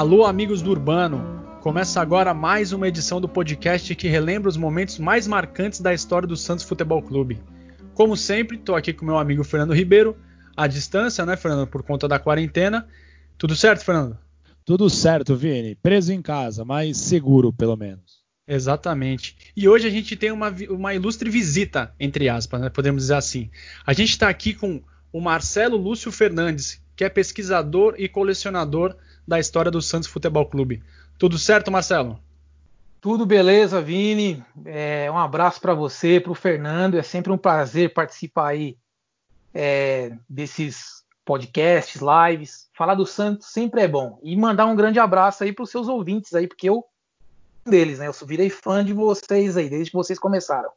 Alô, amigos do Urbano! Começa agora mais uma edição do podcast que relembra os momentos mais marcantes da história do Santos Futebol Clube. Como sempre, estou aqui com meu amigo Fernando Ribeiro, à distância, né, Fernando, por conta da quarentena. Tudo certo, Fernando? Tudo certo, Vini. Preso em casa, mas seguro, pelo menos. Exatamente. E hoje a gente tem uma, uma ilustre visita, entre aspas, né, podemos dizer assim. A gente está aqui com o Marcelo Lúcio Fernandes, que é pesquisador e colecionador da história do Santos Futebol Clube. Tudo certo, Marcelo? Tudo beleza, Vini. É, um abraço para você, para o Fernando. É sempre um prazer participar aí é, desses podcasts, lives. Falar do Santos sempre é bom. E mandar um grande abraço aí para os seus ouvintes aí, porque eu deles, né? Eu virei fã de vocês aí, desde que vocês começaram.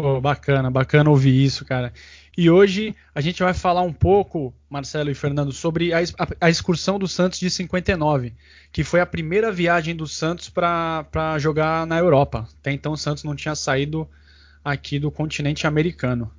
Pô, bacana, bacana ouvir isso, cara. E hoje a gente vai falar um pouco, Marcelo e Fernando, sobre a, a, a excursão do Santos de 59, que foi a primeira viagem do Santos para jogar na Europa. Até então o Santos não tinha saído aqui do continente americano.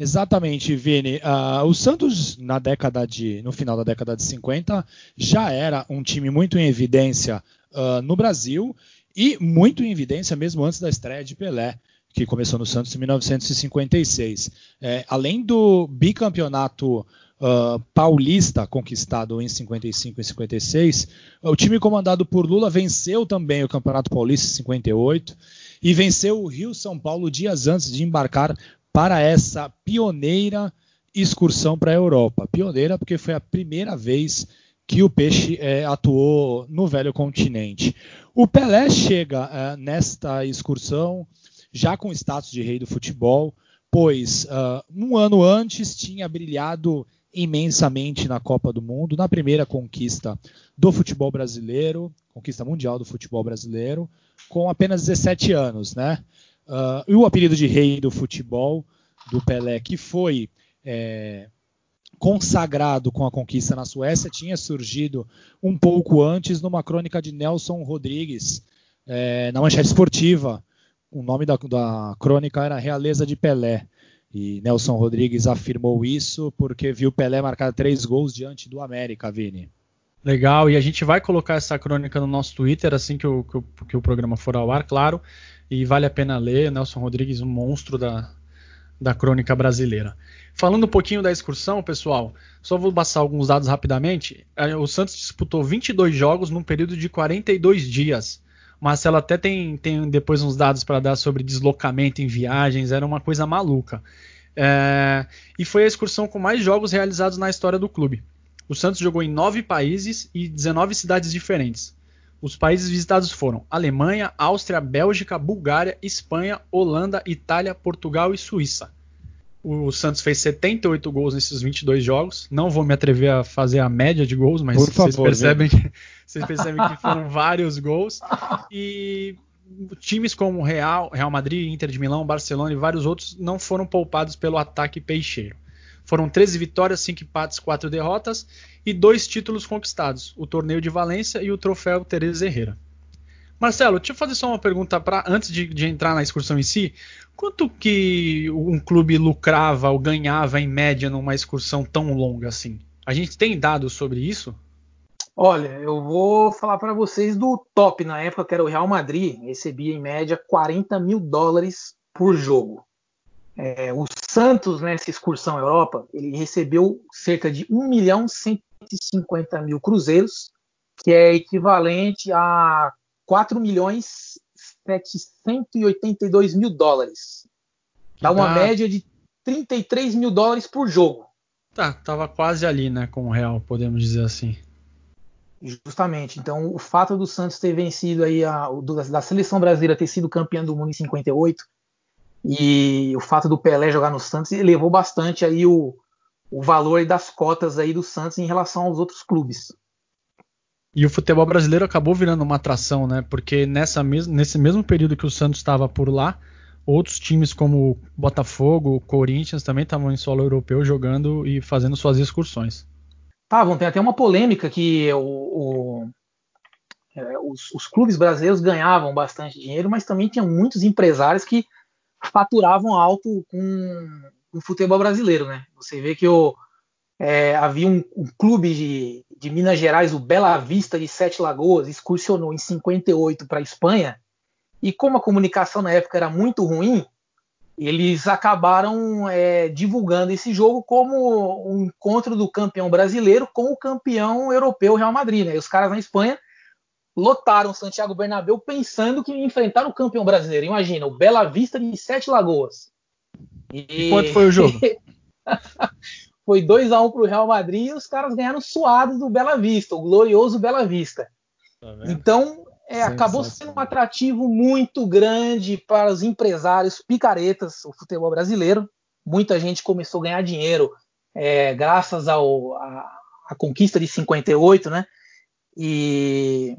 Exatamente, Vini. Uh, o Santos na década de, no final da década de 50 já era um time muito em evidência uh, no Brasil e muito em evidência mesmo antes da estreia de Pelé que começou no Santos em 1956. É, além do bicampeonato uh, paulista conquistado em 55 e 56, o time comandado por Lula venceu também o Campeonato Paulista em 58 e venceu o Rio São Paulo dias antes de embarcar para essa pioneira excursão para a Europa. Pioneira porque foi a primeira vez que o Peixe é, atuou no velho continente. O Pelé chega é, nesta excursão já com status de rei do futebol, pois uh, um ano antes tinha brilhado imensamente na Copa do Mundo, na primeira conquista do futebol brasileiro, conquista mundial do futebol brasileiro, com apenas 17 anos, né? Uh, e o apelido de rei do futebol do Pelé, que foi é, consagrado com a conquista na Suécia, tinha surgido um pouco antes numa crônica de Nelson Rodrigues é, na manchete esportiva, o nome da, da crônica era Realeza de Pelé. E Nelson Rodrigues afirmou isso porque viu Pelé marcar três gols diante do América, Vini. Legal, e a gente vai colocar essa crônica no nosso Twitter assim que o, que o, que o programa for ao ar, claro. E vale a pena ler. Nelson Rodrigues, um monstro da, da crônica brasileira. Falando um pouquinho da excursão, pessoal, só vou passar alguns dados rapidamente. É, o Santos disputou 22 jogos num período de 42 dias. Marcelo até tem, tem depois uns dados para dar sobre deslocamento em viagens, era uma coisa maluca. É, e foi a excursão com mais jogos realizados na história do clube. O Santos jogou em nove países e 19 cidades diferentes. Os países visitados foram Alemanha, Áustria, Bélgica, Bulgária, Espanha, Holanda, Itália, Portugal e Suíça. O Santos fez 78 gols nesses 22 jogos. Não vou me atrever a fazer a média de gols, mas Por vocês favor, percebem que, vocês percebem que foram vários gols. E times como Real, Real Madrid, Inter de Milão, Barcelona e vários outros não foram poupados pelo ataque peixeiro. Foram 13 vitórias, 5 empates, 4 derrotas e dois títulos conquistados: o Torneio de Valência e o Troféu Teresa Herrera. Marcelo, deixa eu fazer só uma pergunta para antes de, de, entrar na excursão em si. Quanto que um clube lucrava ou ganhava em média numa excursão tão longa assim? A gente tem dados sobre isso? Olha, eu vou falar para vocês do top na época, que era o Real Madrid, recebia em média 40 mil dólares por jogo. É, o Santos, nessa excursão Europa, ele recebeu cerca de 1 milhão 150 mil cruzeiros, que é equivalente a 4 milhões 782 mil dólares. Dá uma ah. média de 33 mil dólares por jogo. Tá, tava quase ali, né, com o Real, podemos dizer assim. Justamente. Então, o fato do Santos ter vencido aí a da seleção brasileira ter sido campeão do mundo em 58 e o fato do Pelé jogar no Santos elevou bastante aí o, o valor das cotas aí do Santos em relação aos outros clubes. E o futebol brasileiro acabou virando uma atração, né? Porque nessa mes nesse mesmo período que o Santos estava por lá, outros times como Botafogo, Corinthians também estavam em solo europeu jogando e fazendo suas excursões. Estavam, tem até uma polêmica que o, o, é, os, os, clubes brasileiros ganhavam bastante dinheiro, mas também tinha muitos empresários que faturavam alto com o futebol brasileiro, né? Você vê que o, é, havia um, um clube de, de, Minas Gerais, o Bela Vista de Sete Lagoas, excursionou em 58 para a Espanha, e como a comunicação na época era muito ruim, eles acabaram é, divulgando esse jogo como um encontro do campeão brasileiro com o campeão europeu Real Madrid. Né? E os caras na Espanha lotaram Santiago Bernabéu pensando que enfrentaram o campeão brasileiro. Imagina, o Bela Vista de Sete Lagoas. E, e quanto foi o jogo? foi 2 a 1 um para o Real Madrid e os caras ganharam suados do Bela Vista, o glorioso Bela Vista. Tá então, é, acabou sendo um atrativo muito grande para os empresários picaretas, o futebol brasileiro. Muita gente começou a ganhar dinheiro é, graças ao, a, a, conquista de 58, né? E,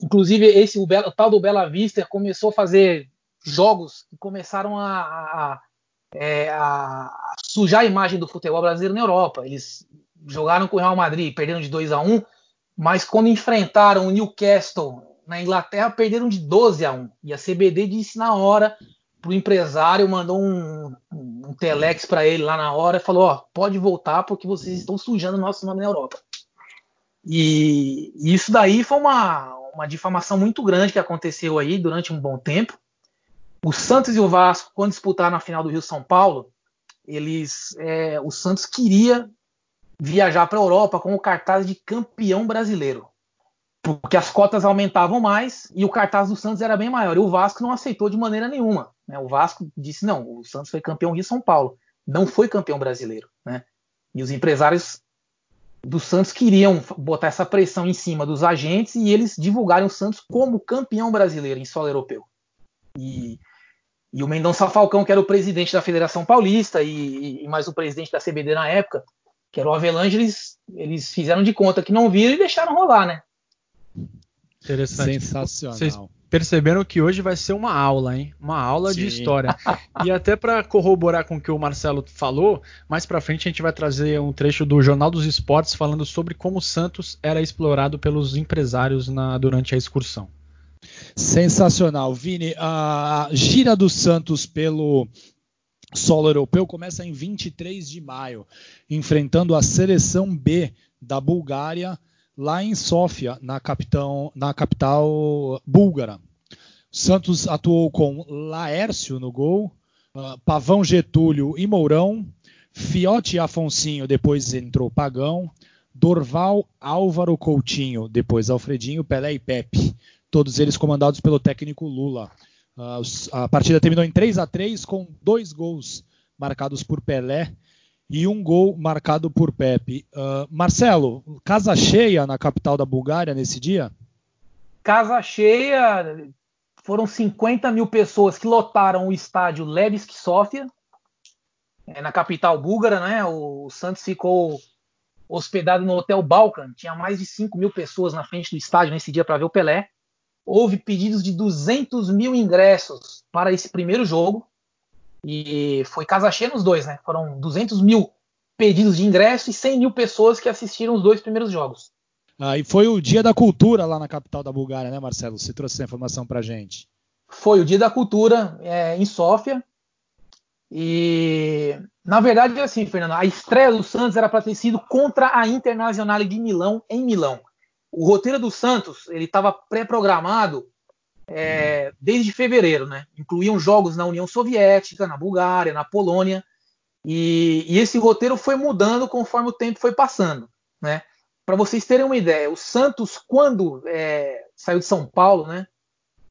inclusive, esse, o, o tal do Bela Vista começou a fazer jogos que começaram a, a é, a sujar a imagem do futebol brasileiro na Europa. Eles jogaram com o Real Madrid, perderam de 2 a 1 mas quando enfrentaram o Newcastle na Inglaterra, perderam de 12 a 1 E a CBD disse na hora para o empresário, mandou um, um telex para ele lá na hora e falou: Ó, pode voltar porque vocês estão sujando o nosso nome na Europa. E, isso daí foi uma, uma difamação muito grande que aconteceu aí durante um bom tempo. O Santos e o Vasco, quando disputaram a final do Rio São Paulo, eles, é, o Santos queria viajar para a Europa com o cartaz de campeão brasileiro, porque as cotas aumentavam mais e o cartaz do Santos era bem maior. E o Vasco não aceitou de maneira nenhuma. Né? O Vasco disse não, o Santos foi campeão Rio São Paulo, não foi campeão brasileiro. Né? E os empresários do Santos queriam botar essa pressão em cima dos agentes e eles divulgarem o Santos como campeão brasileiro em solo europeu. E e o Mendonça Falcão, que era o presidente da Federação Paulista e, e mais o presidente da CBD na época, que era o Avelange, eles, eles fizeram de conta que não viram e deixaram rolar, né? Interessante. Sensacional. Vocês perceberam que hoje vai ser uma aula, hein? Uma aula Sim. de história. e até para corroborar com o que o Marcelo falou, mais para frente a gente vai trazer um trecho do Jornal dos Esportes falando sobre como o Santos era explorado pelos empresários na, durante a excursão. Sensacional. Vini, a gira do Santos pelo solo europeu começa em 23 de maio, enfrentando a seleção B da Bulgária lá em Sófia, na capital, na capital búlgara. Santos atuou com Laércio no gol, uh, Pavão Getúlio e Mourão, Fiote e Afonsinho, depois entrou Pagão, Dorval, Álvaro Coutinho, depois Alfredinho, Pelé e Pepe todos eles comandados pelo técnico Lula. Uh, a partida terminou em 3 a 3 com dois gols marcados por Pelé e um gol marcado por Pepe. Uh, Marcelo, casa cheia na capital da Bulgária nesse dia? Casa cheia, foram 50 mil pessoas que lotaram o estádio Levski Sofia, é, na capital búlgara, né? O Santos ficou hospedado no Hotel Balkan, tinha mais de 5 mil pessoas na frente do estádio nesse dia para ver o Pelé houve pedidos de 200 mil ingressos para esse primeiro jogo. E foi casa cheia nos dois, né? Foram 200 mil pedidos de ingresso e 100 mil pessoas que assistiram os dois primeiros jogos. Ah, e foi o Dia da Cultura lá na capital da Bulgária, né, Marcelo? Você trouxe essa informação para gente. Foi o Dia da Cultura é, em Sófia. E na verdade é assim, Fernando, a estreia do Santos era para ter sido contra a Internacional de Milão em Milão o roteiro do Santos ele estava pré-programado é, desde fevereiro, né? Incluíam jogos na União Soviética, na Bulgária, na Polônia, e, e esse roteiro foi mudando conforme o tempo foi passando, né? Para vocês terem uma ideia, o Santos quando é, saiu de São Paulo, né?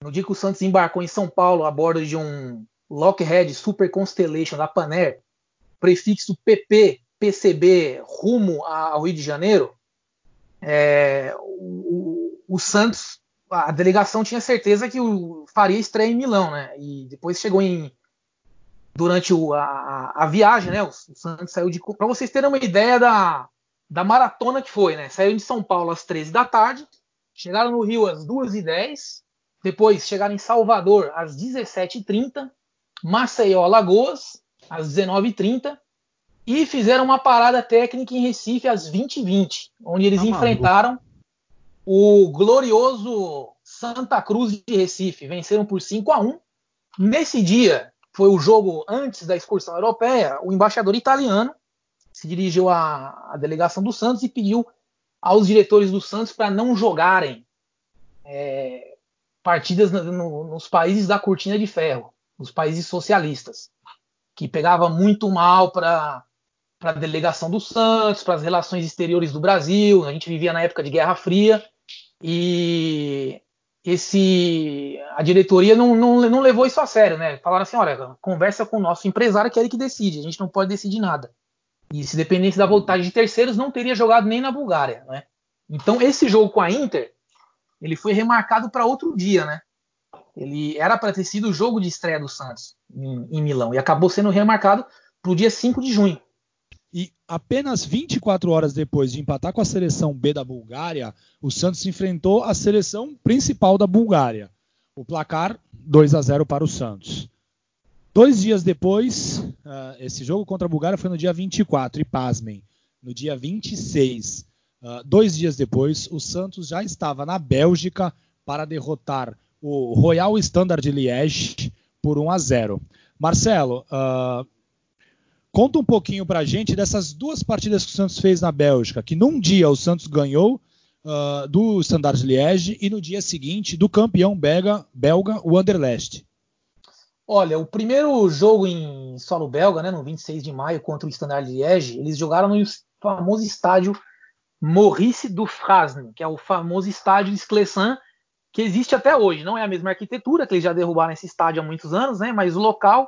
No dia que o Santos embarcou em São Paulo a bordo de um Lockheed Super Constellation da Panair, prefixo PP, PCB, rumo ao Rio de Janeiro, é, o, o, Santos, a delegação tinha certeza que o, faria estreia em Milão, né? E depois chegou em durante o, a, a, viagem, né? O, o Santos saiu de para vocês terem uma ideia da, da maratona que foi, né? Saiu de São Paulo às 13 da tarde, chegaram no Rio às 2h10, depois chegaram em Salvador às 17h30, Maceió, Alagoas às 19h30 e fizeram uma parada técnica em Recife às 20h20, onde eles tá enfrentaram o glorioso Santa Cruz de Recife. Venceram por 5 a 1 Nesse dia, foi o jogo antes da excursão europeia, o embaixador italiano se dirigiu à, à delegação do Santos e pediu aos diretores do Santos para não jogarem é, partidas no, no, nos países da cortina de ferro, nos países socialistas, que pegava muito mal para a delegação do Santos, para as relações exteriores do Brasil. A gente vivia na época de Guerra Fria e esse a diretoria não, não, não levou isso a sério, né? Falaram assim, olha, conversa com o nosso empresário que é ele que decide, a gente não pode decidir nada. E se dependesse da vontade de terceiros, não teria jogado nem na Bulgária, né? Então esse jogo com a Inter, ele foi remarcado para outro dia, né? Ele era para ter sido o jogo de estreia do Santos em, em Milão e acabou sendo remarcado para o dia 5 de junho. E apenas 24 horas depois de empatar com a seleção B da Bulgária, o Santos enfrentou a seleção principal da Bulgária. O placar 2 a 0 para o Santos. Dois dias depois, uh, esse jogo contra a Bulgária foi no dia 24, e pasmem, no dia 26. Uh, dois dias depois, o Santos já estava na Bélgica para derrotar o Royal Standard de Liège por 1 a 0. Marcelo, uh, Conta um pouquinho para a gente dessas duas partidas que o Santos fez na Bélgica, que num dia o Santos ganhou uh, do Standard Liège e no dia seguinte do campeão belga, belga o Anderlecht. Olha, o primeiro jogo em solo belga, né, no 26 de maio contra o Standard Liège, eles jogaram no famoso estádio Maurice du Frasne, que é o famoso estádio de Sclessin, que existe até hoje. Não é a mesma arquitetura, que eles já derrubaram esse estádio há muitos anos, né, mas o local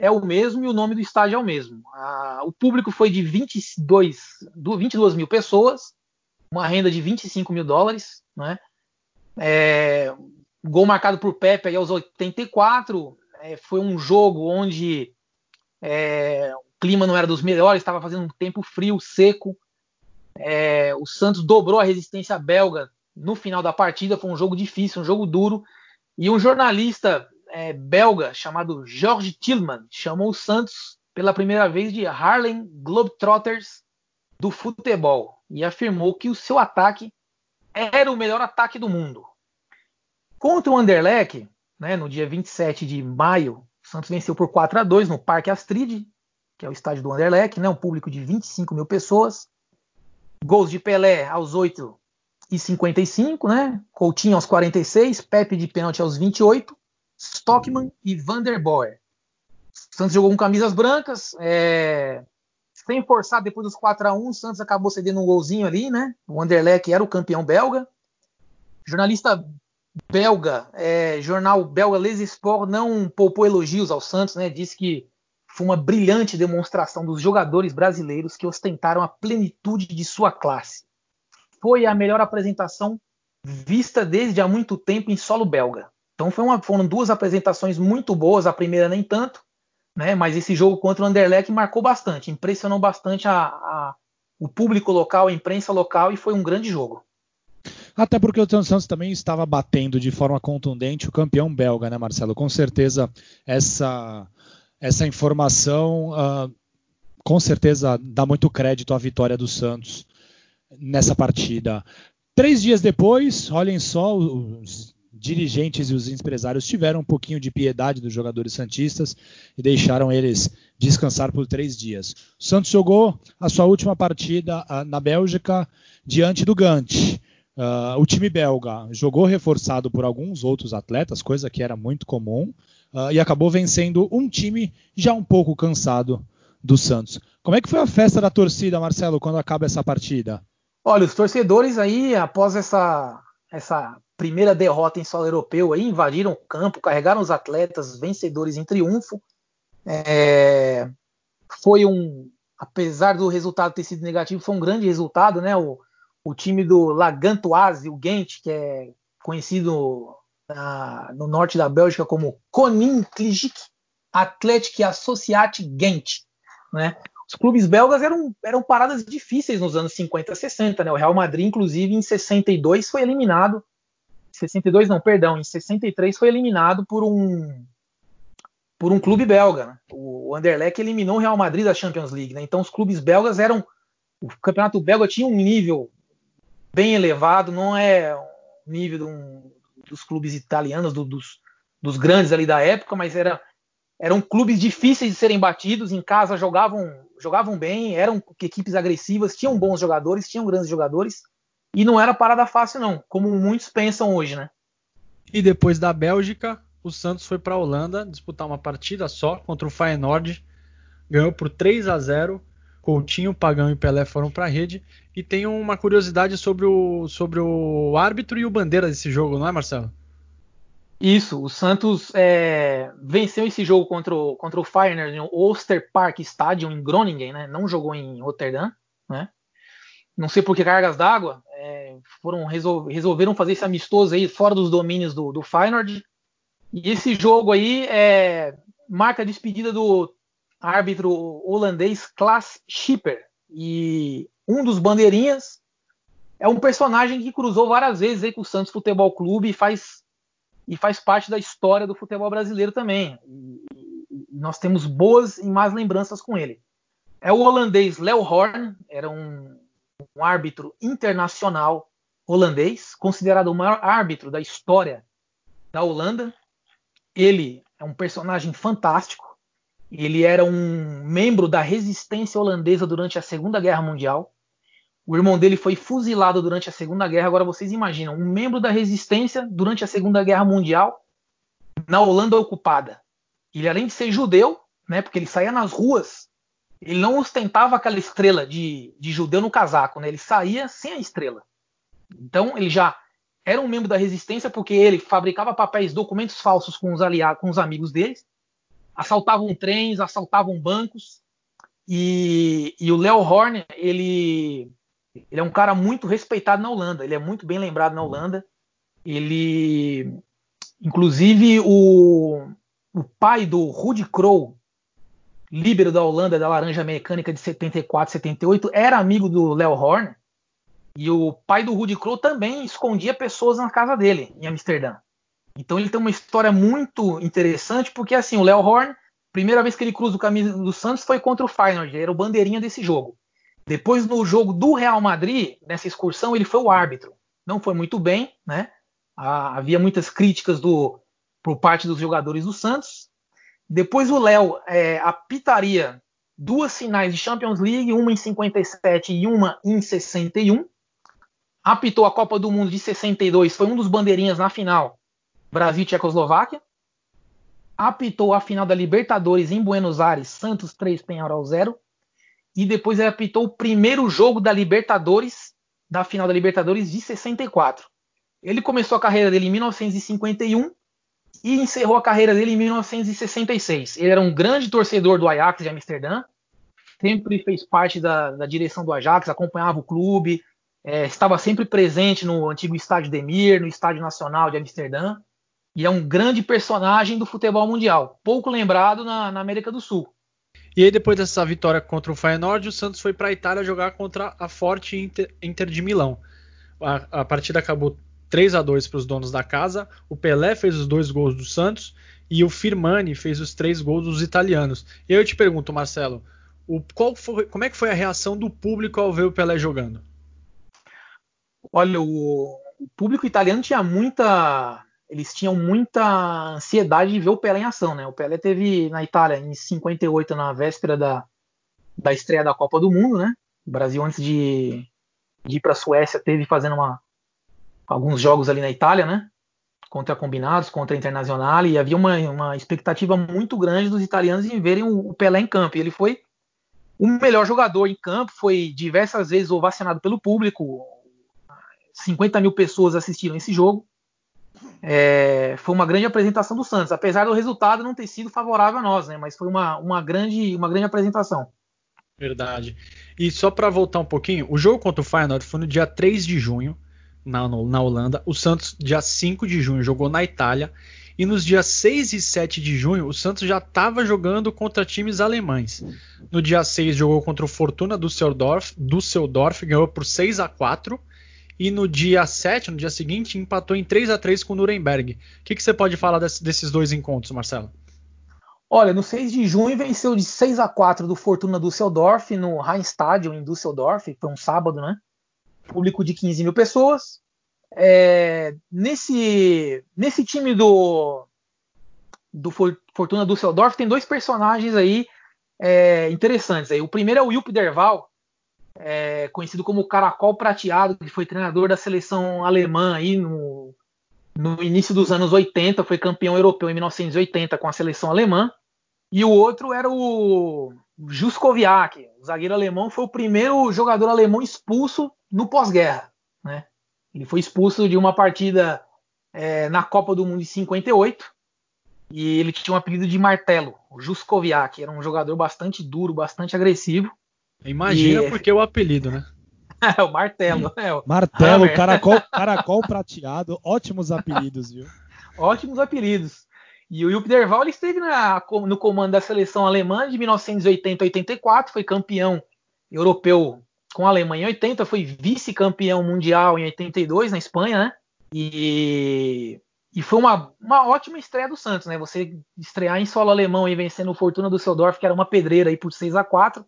é o mesmo e o nome do estádio é o mesmo. Ah, o público foi de 22, 22 mil pessoas, uma renda de 25 mil dólares, né? É, gol marcado por Pepe aí aos 84. É, foi um jogo onde é, o clima não era dos melhores, estava fazendo um tempo frio, seco. É, o Santos dobrou a resistência belga no final da partida. Foi um jogo difícil, um jogo duro. E um jornalista é, belga chamado George Tillman chamou o Santos pela primeira vez de Harlem Globetrotters do futebol e afirmou que o seu ataque era o melhor ataque do mundo. Contra o Anderlecht, né, no dia 27 de maio, o Santos venceu por 4 a 2 no Parque Astrid, que é o estádio do Anderlecht, né, um público de 25 mil pessoas. Gols de Pelé aos 8 e 55, né? Coutinho aos 46, Pepe de pênalti aos 28 Stockman e Vanderboer. Santos jogou com camisas brancas, é, sem forçar depois dos 4 a 1 o Santos acabou cedendo um golzinho ali, né? O Anderlecht era o campeão belga. Jornalista belga, é, jornal belga Les Sport, não poupou elogios ao Santos, né? Disse que foi uma brilhante demonstração dos jogadores brasileiros que ostentaram a plenitude de sua classe. Foi a melhor apresentação vista desde há muito tempo em solo belga. Então uma, foram duas apresentações muito boas, a primeira nem tanto, né? Mas esse jogo contra o Anderlecht marcou bastante, impressionou bastante a, a, o público local, a imprensa local e foi um grande jogo. Até porque o Santos também estava batendo de forma contundente o campeão belga, né, Marcelo? Com certeza essa essa informação uh, com certeza dá muito crédito à vitória do Santos nessa partida. Três dias depois, olhem só, os dirigentes e os empresários tiveram um pouquinho de piedade dos jogadores santistas e deixaram eles descansar por três dias. O Santos jogou a sua última partida uh, na Bélgica diante do Gant. Uh, o time belga jogou reforçado por alguns outros atletas, coisa que era muito comum, uh, e acabou vencendo um time já um pouco cansado do Santos. Como é que foi a festa da torcida, Marcelo, quando acaba essa partida? Olha, os torcedores aí, após essa, essa primeira derrota em solo europeu, aí, invadiram o campo, carregaram os atletas vencedores em triunfo. É, foi um, apesar do resultado ter sido negativo, foi um grande resultado, né? O, o time do Lagantoise, o Gent, que é conhecido na, no norte da Bélgica como Koninklijke Athletic Associate Gent, né? Os clubes belgas eram, eram paradas difíceis nos anos 50 e 60, né? O Real Madrid, inclusive, em 62 foi eliminado 62 não, perdão, em 63 foi eliminado por um por um clube belga. Né? O Anderlecht eliminou o Real Madrid da Champions League. Né? Então os clubes belgas eram o campeonato belga tinha um nível bem elevado, não é o nível um, dos clubes italianos, do, dos, dos grandes ali da época, mas era eram clubes difíceis de serem batidos, em casa jogavam, jogavam bem, eram equipes agressivas, tinham bons jogadores, tinham grandes jogadores, e não era parada fácil não, como muitos pensam hoje, né? E depois da Bélgica, o Santos foi para a Holanda disputar uma partida só contra o Feyenoord, ganhou por 3 a 0. Coutinho, Pagão e Pelé foram para a rede. E tem uma curiosidade sobre o, sobre o árbitro e o bandeira desse jogo, não é, Marcelo? Isso, o Santos é, venceu esse jogo contra o, contra o Feyenoord no Oster Park Stadium em Groningen, né? Não jogou em Rotterdam, né? Não sei por que cargas d'água, foram resol, resolveram fazer esse amistoso aí fora dos domínios do, do Feyenoord. E esse jogo aí é, marca a despedida do árbitro holandês Klaas Schipper. E um dos bandeirinhas é um personagem que cruzou várias vezes aí com o Santos Futebol Clube e faz, e faz parte da história do futebol brasileiro também. E, nós temos boas e más lembranças com ele. É o holandês Leo Horn, era um, um árbitro internacional holandês, considerado o maior árbitro da história da Holanda. Ele é um personagem fantástico. Ele era um membro da resistência holandesa durante a Segunda Guerra Mundial. O irmão dele foi fuzilado durante a Segunda Guerra. Agora vocês imaginam, um membro da resistência durante a Segunda Guerra Mundial na Holanda ocupada. Ele, além de ser judeu, né, porque ele saía nas ruas, ele não ostentava aquela estrela de, de judeu no casaco, né, ele saía sem a estrela. Então ele já era um membro da resistência porque ele fabricava papéis, documentos falsos com os aliados, com os amigos deles assaltavam trens, assaltavam bancos. E, e o Leo Horn, ele, ele é um cara muito respeitado na Holanda, ele é muito bem lembrado na Holanda. Ele, inclusive, o, o pai do Rudy Crow, líbero da Holanda da Laranja Mecânica de 74, 78, era amigo do Leo Horn. E o pai do Rudy Crow também escondia pessoas na casa dele, em Amsterdã. Então ele tem uma história muito interessante, porque assim, o Léo Horn, primeira vez que ele cruza o caminho do Santos foi contra o Feyenoord, era o bandeirinha desse jogo. Depois no jogo do Real Madrid, nessa excursão, ele foi o árbitro. Não foi muito bem, né? havia muitas críticas do, por parte dos jogadores do Santos. Depois o Léo é, apitaria duas finais de Champions League, uma em 57 e uma em 61. Apitou a Copa do Mundo de 62, foi um dos bandeirinhas na final Brasil e Tchecoslováquia. Apitou a final da Libertadores em Buenos Aires, Santos 3, Penharol 0. E depois ele apitou o primeiro jogo da Libertadores, da final da Libertadores de 64. Ele começou a carreira dele em 1951 e encerrou a carreira dele em 1966. Ele era um grande torcedor do Ajax de Amsterdã, sempre fez parte da, da direção do Ajax, acompanhava o clube, é, estava sempre presente no antigo estádio Demir, no estádio nacional de Amsterdã e é um grande personagem do futebol mundial, pouco lembrado na, na América do Sul. E aí, depois dessa vitória contra o Feyenoord, o Santos foi para a Itália jogar contra a forte Inter, Inter de Milão. A, a, partida acabou 3 a 2 para os donos da casa. O Pelé fez os dois gols do Santos e o Firmani fez os três gols dos italianos. E eu te pergunto, Marcelo, o, foi, como é que foi a reação do público ao ver o Pelé jogando? Olha, o, o público italiano tinha muita eles tinham muita ansiedade de ver o Pelé em ação, né? O Pelé teve na Itália em 58, na véspera da, da estreia da Copa do Mundo, né? O Brasil, antes de, de ir para a Suécia, teve fazendo uma, alguns jogos ali na Itália, né? Contra combinados, contra Internacional, e havia uma, uma expectativa muito grande dos italianos em verem o, o Pelé em campo. E ele foi o melhor jogador em campo, foi diversas vezes ovacionado pelo público. 50 mil pessoas assistiram esse jogo é, foi uma grande apresentação do Santos, apesar do resultado não ter sido favorável a nós, né? Mas foi uma, uma, grande, uma grande apresentação. Verdade. E só para voltar um pouquinho, o jogo contra o Feyenoord foi no dia 3 de junho, na, na Holanda. O Santos, dia 5 de junho, jogou na Itália. E nos dias 6 e 7 de junho, o Santos já estava jogando contra times alemães. No dia 6 jogou contra o Fortuna Düsseldorf, Düsseldorf ganhou por 6 a 4 e no dia 7, no dia seguinte, empatou em 3 a 3 com o Nuremberg. O que, que você pode falar desse, desses dois encontros, Marcelo? Olha, no 6 de junho venceu de 6 a 4 do Fortuna Düsseldorf no Rheinstadion em Düsseldorf, foi um sábado, né? Público de 15 mil pessoas. É, nesse, nesse time do, do Fortuna Düsseldorf tem dois personagens aí é, interessantes. Aí. O primeiro é o Wilp Derval, é, conhecido como Caracol Prateado, que foi treinador da seleção alemã aí no, no início dos anos 80, foi campeão europeu em 1980 com a seleção alemã. E o outro era o Juskoviak, o zagueiro alemão, foi o primeiro jogador alemão expulso no pós-guerra. Né? Ele foi expulso de uma partida é, na Copa do Mundo em 58 e ele tinha um apelido de Martelo, o Juskoviak. Era um jogador bastante duro, bastante agressivo. Imagina e... porque o apelido, né? é o Martelo. É o... Martelo, Hammer. caracol, caracol prateado, ótimos apelidos, viu? ótimos apelidos. E o Jupp Derval ele esteve na, no comando da seleção alemã de 1980 a 84, foi campeão europeu com a Alemanha em 80, foi vice-campeão mundial em 82 na Espanha, né? E, e foi uma, uma ótima estreia do Santos, né? Você estrear em solo alemão e vencendo o Fortuna do Seudorf, que era uma pedreira aí por 6 a 4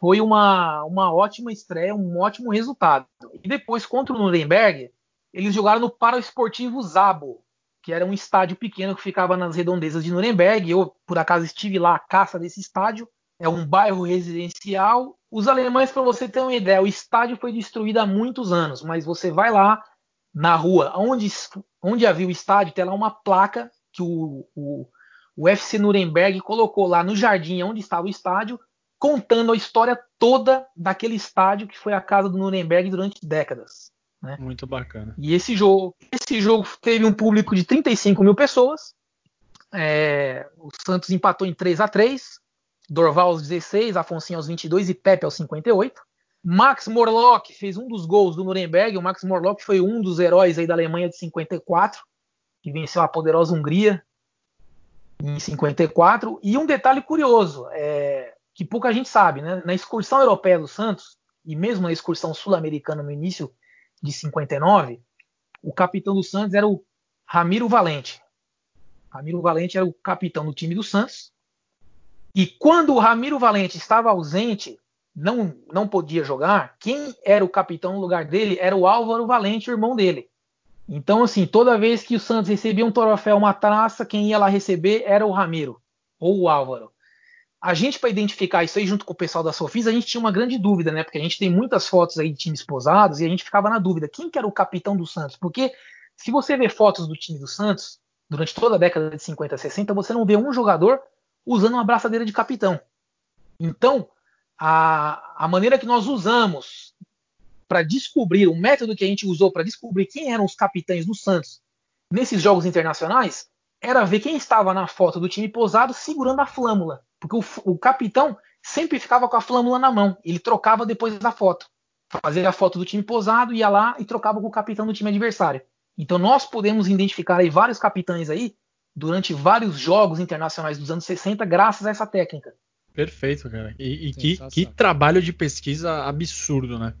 foi uma, uma ótima estreia, um ótimo resultado. E depois, contra o Nuremberg, eles jogaram no Paraesportivo Zabo, que era um estádio pequeno que ficava nas redondezas de Nuremberg. Eu, por acaso, estive lá à caça desse estádio. É um bairro residencial. Os alemães, para você ter uma ideia, o estádio foi destruído há muitos anos, mas você vai lá na rua onde, onde havia o estádio, tem lá uma placa que o, o, o FC Nuremberg colocou lá no jardim onde estava o estádio, contando a história toda daquele estádio que foi a casa do Nuremberg durante décadas. Né? Muito bacana. E esse jogo, esse jogo teve um público de 35 mil pessoas. É, o Santos empatou em 3 a 3 Dorval aos 16, Afonso aos 22 e Pepe aos 58. Max Morlock fez um dos gols do Nuremberg. O Max Morlock foi um dos heróis aí da Alemanha de 54, que venceu a poderosa Hungria em 54. E um detalhe curioso, é, que pouca gente sabe, né? Na excursão europeia do Santos, e mesmo na excursão sul-americana no início de 59, o capitão do Santos era o Ramiro Valente. Ramiro Valente era o capitão do time do Santos. E quando o Ramiro Valente estava ausente, não, não podia jogar, quem era o capitão no lugar dele era o Álvaro Valente, o irmão dele. Então, assim, toda vez que o Santos recebia um troféu, uma traça, quem ia lá receber era o Ramiro ou o Álvaro a gente, para identificar isso aí junto com o pessoal da Sofis, a gente tinha uma grande dúvida, né? Porque a gente tem muitas fotos aí de times posados e a gente ficava na dúvida: quem que era o capitão do Santos? Porque se você vê fotos do time do Santos, durante toda a década de 50, 60, você não vê um jogador usando uma braçadeira de capitão. Então, a, a maneira que nós usamos para descobrir, o método que a gente usou para descobrir quem eram os capitães do Santos nesses jogos internacionais, era ver quem estava na foto do time posado segurando a flâmula. Porque o, o, capitão sempre ficava com a flâmula na mão. Ele trocava depois da foto. Fazia a foto do time posado, ia lá e trocava com o capitão do time adversário. Então nós podemos identificar aí vários capitães aí durante vários jogos internacionais dos anos 60 graças a essa técnica. Perfeito, cara. E, e que, que, trabalho de pesquisa absurdo, né?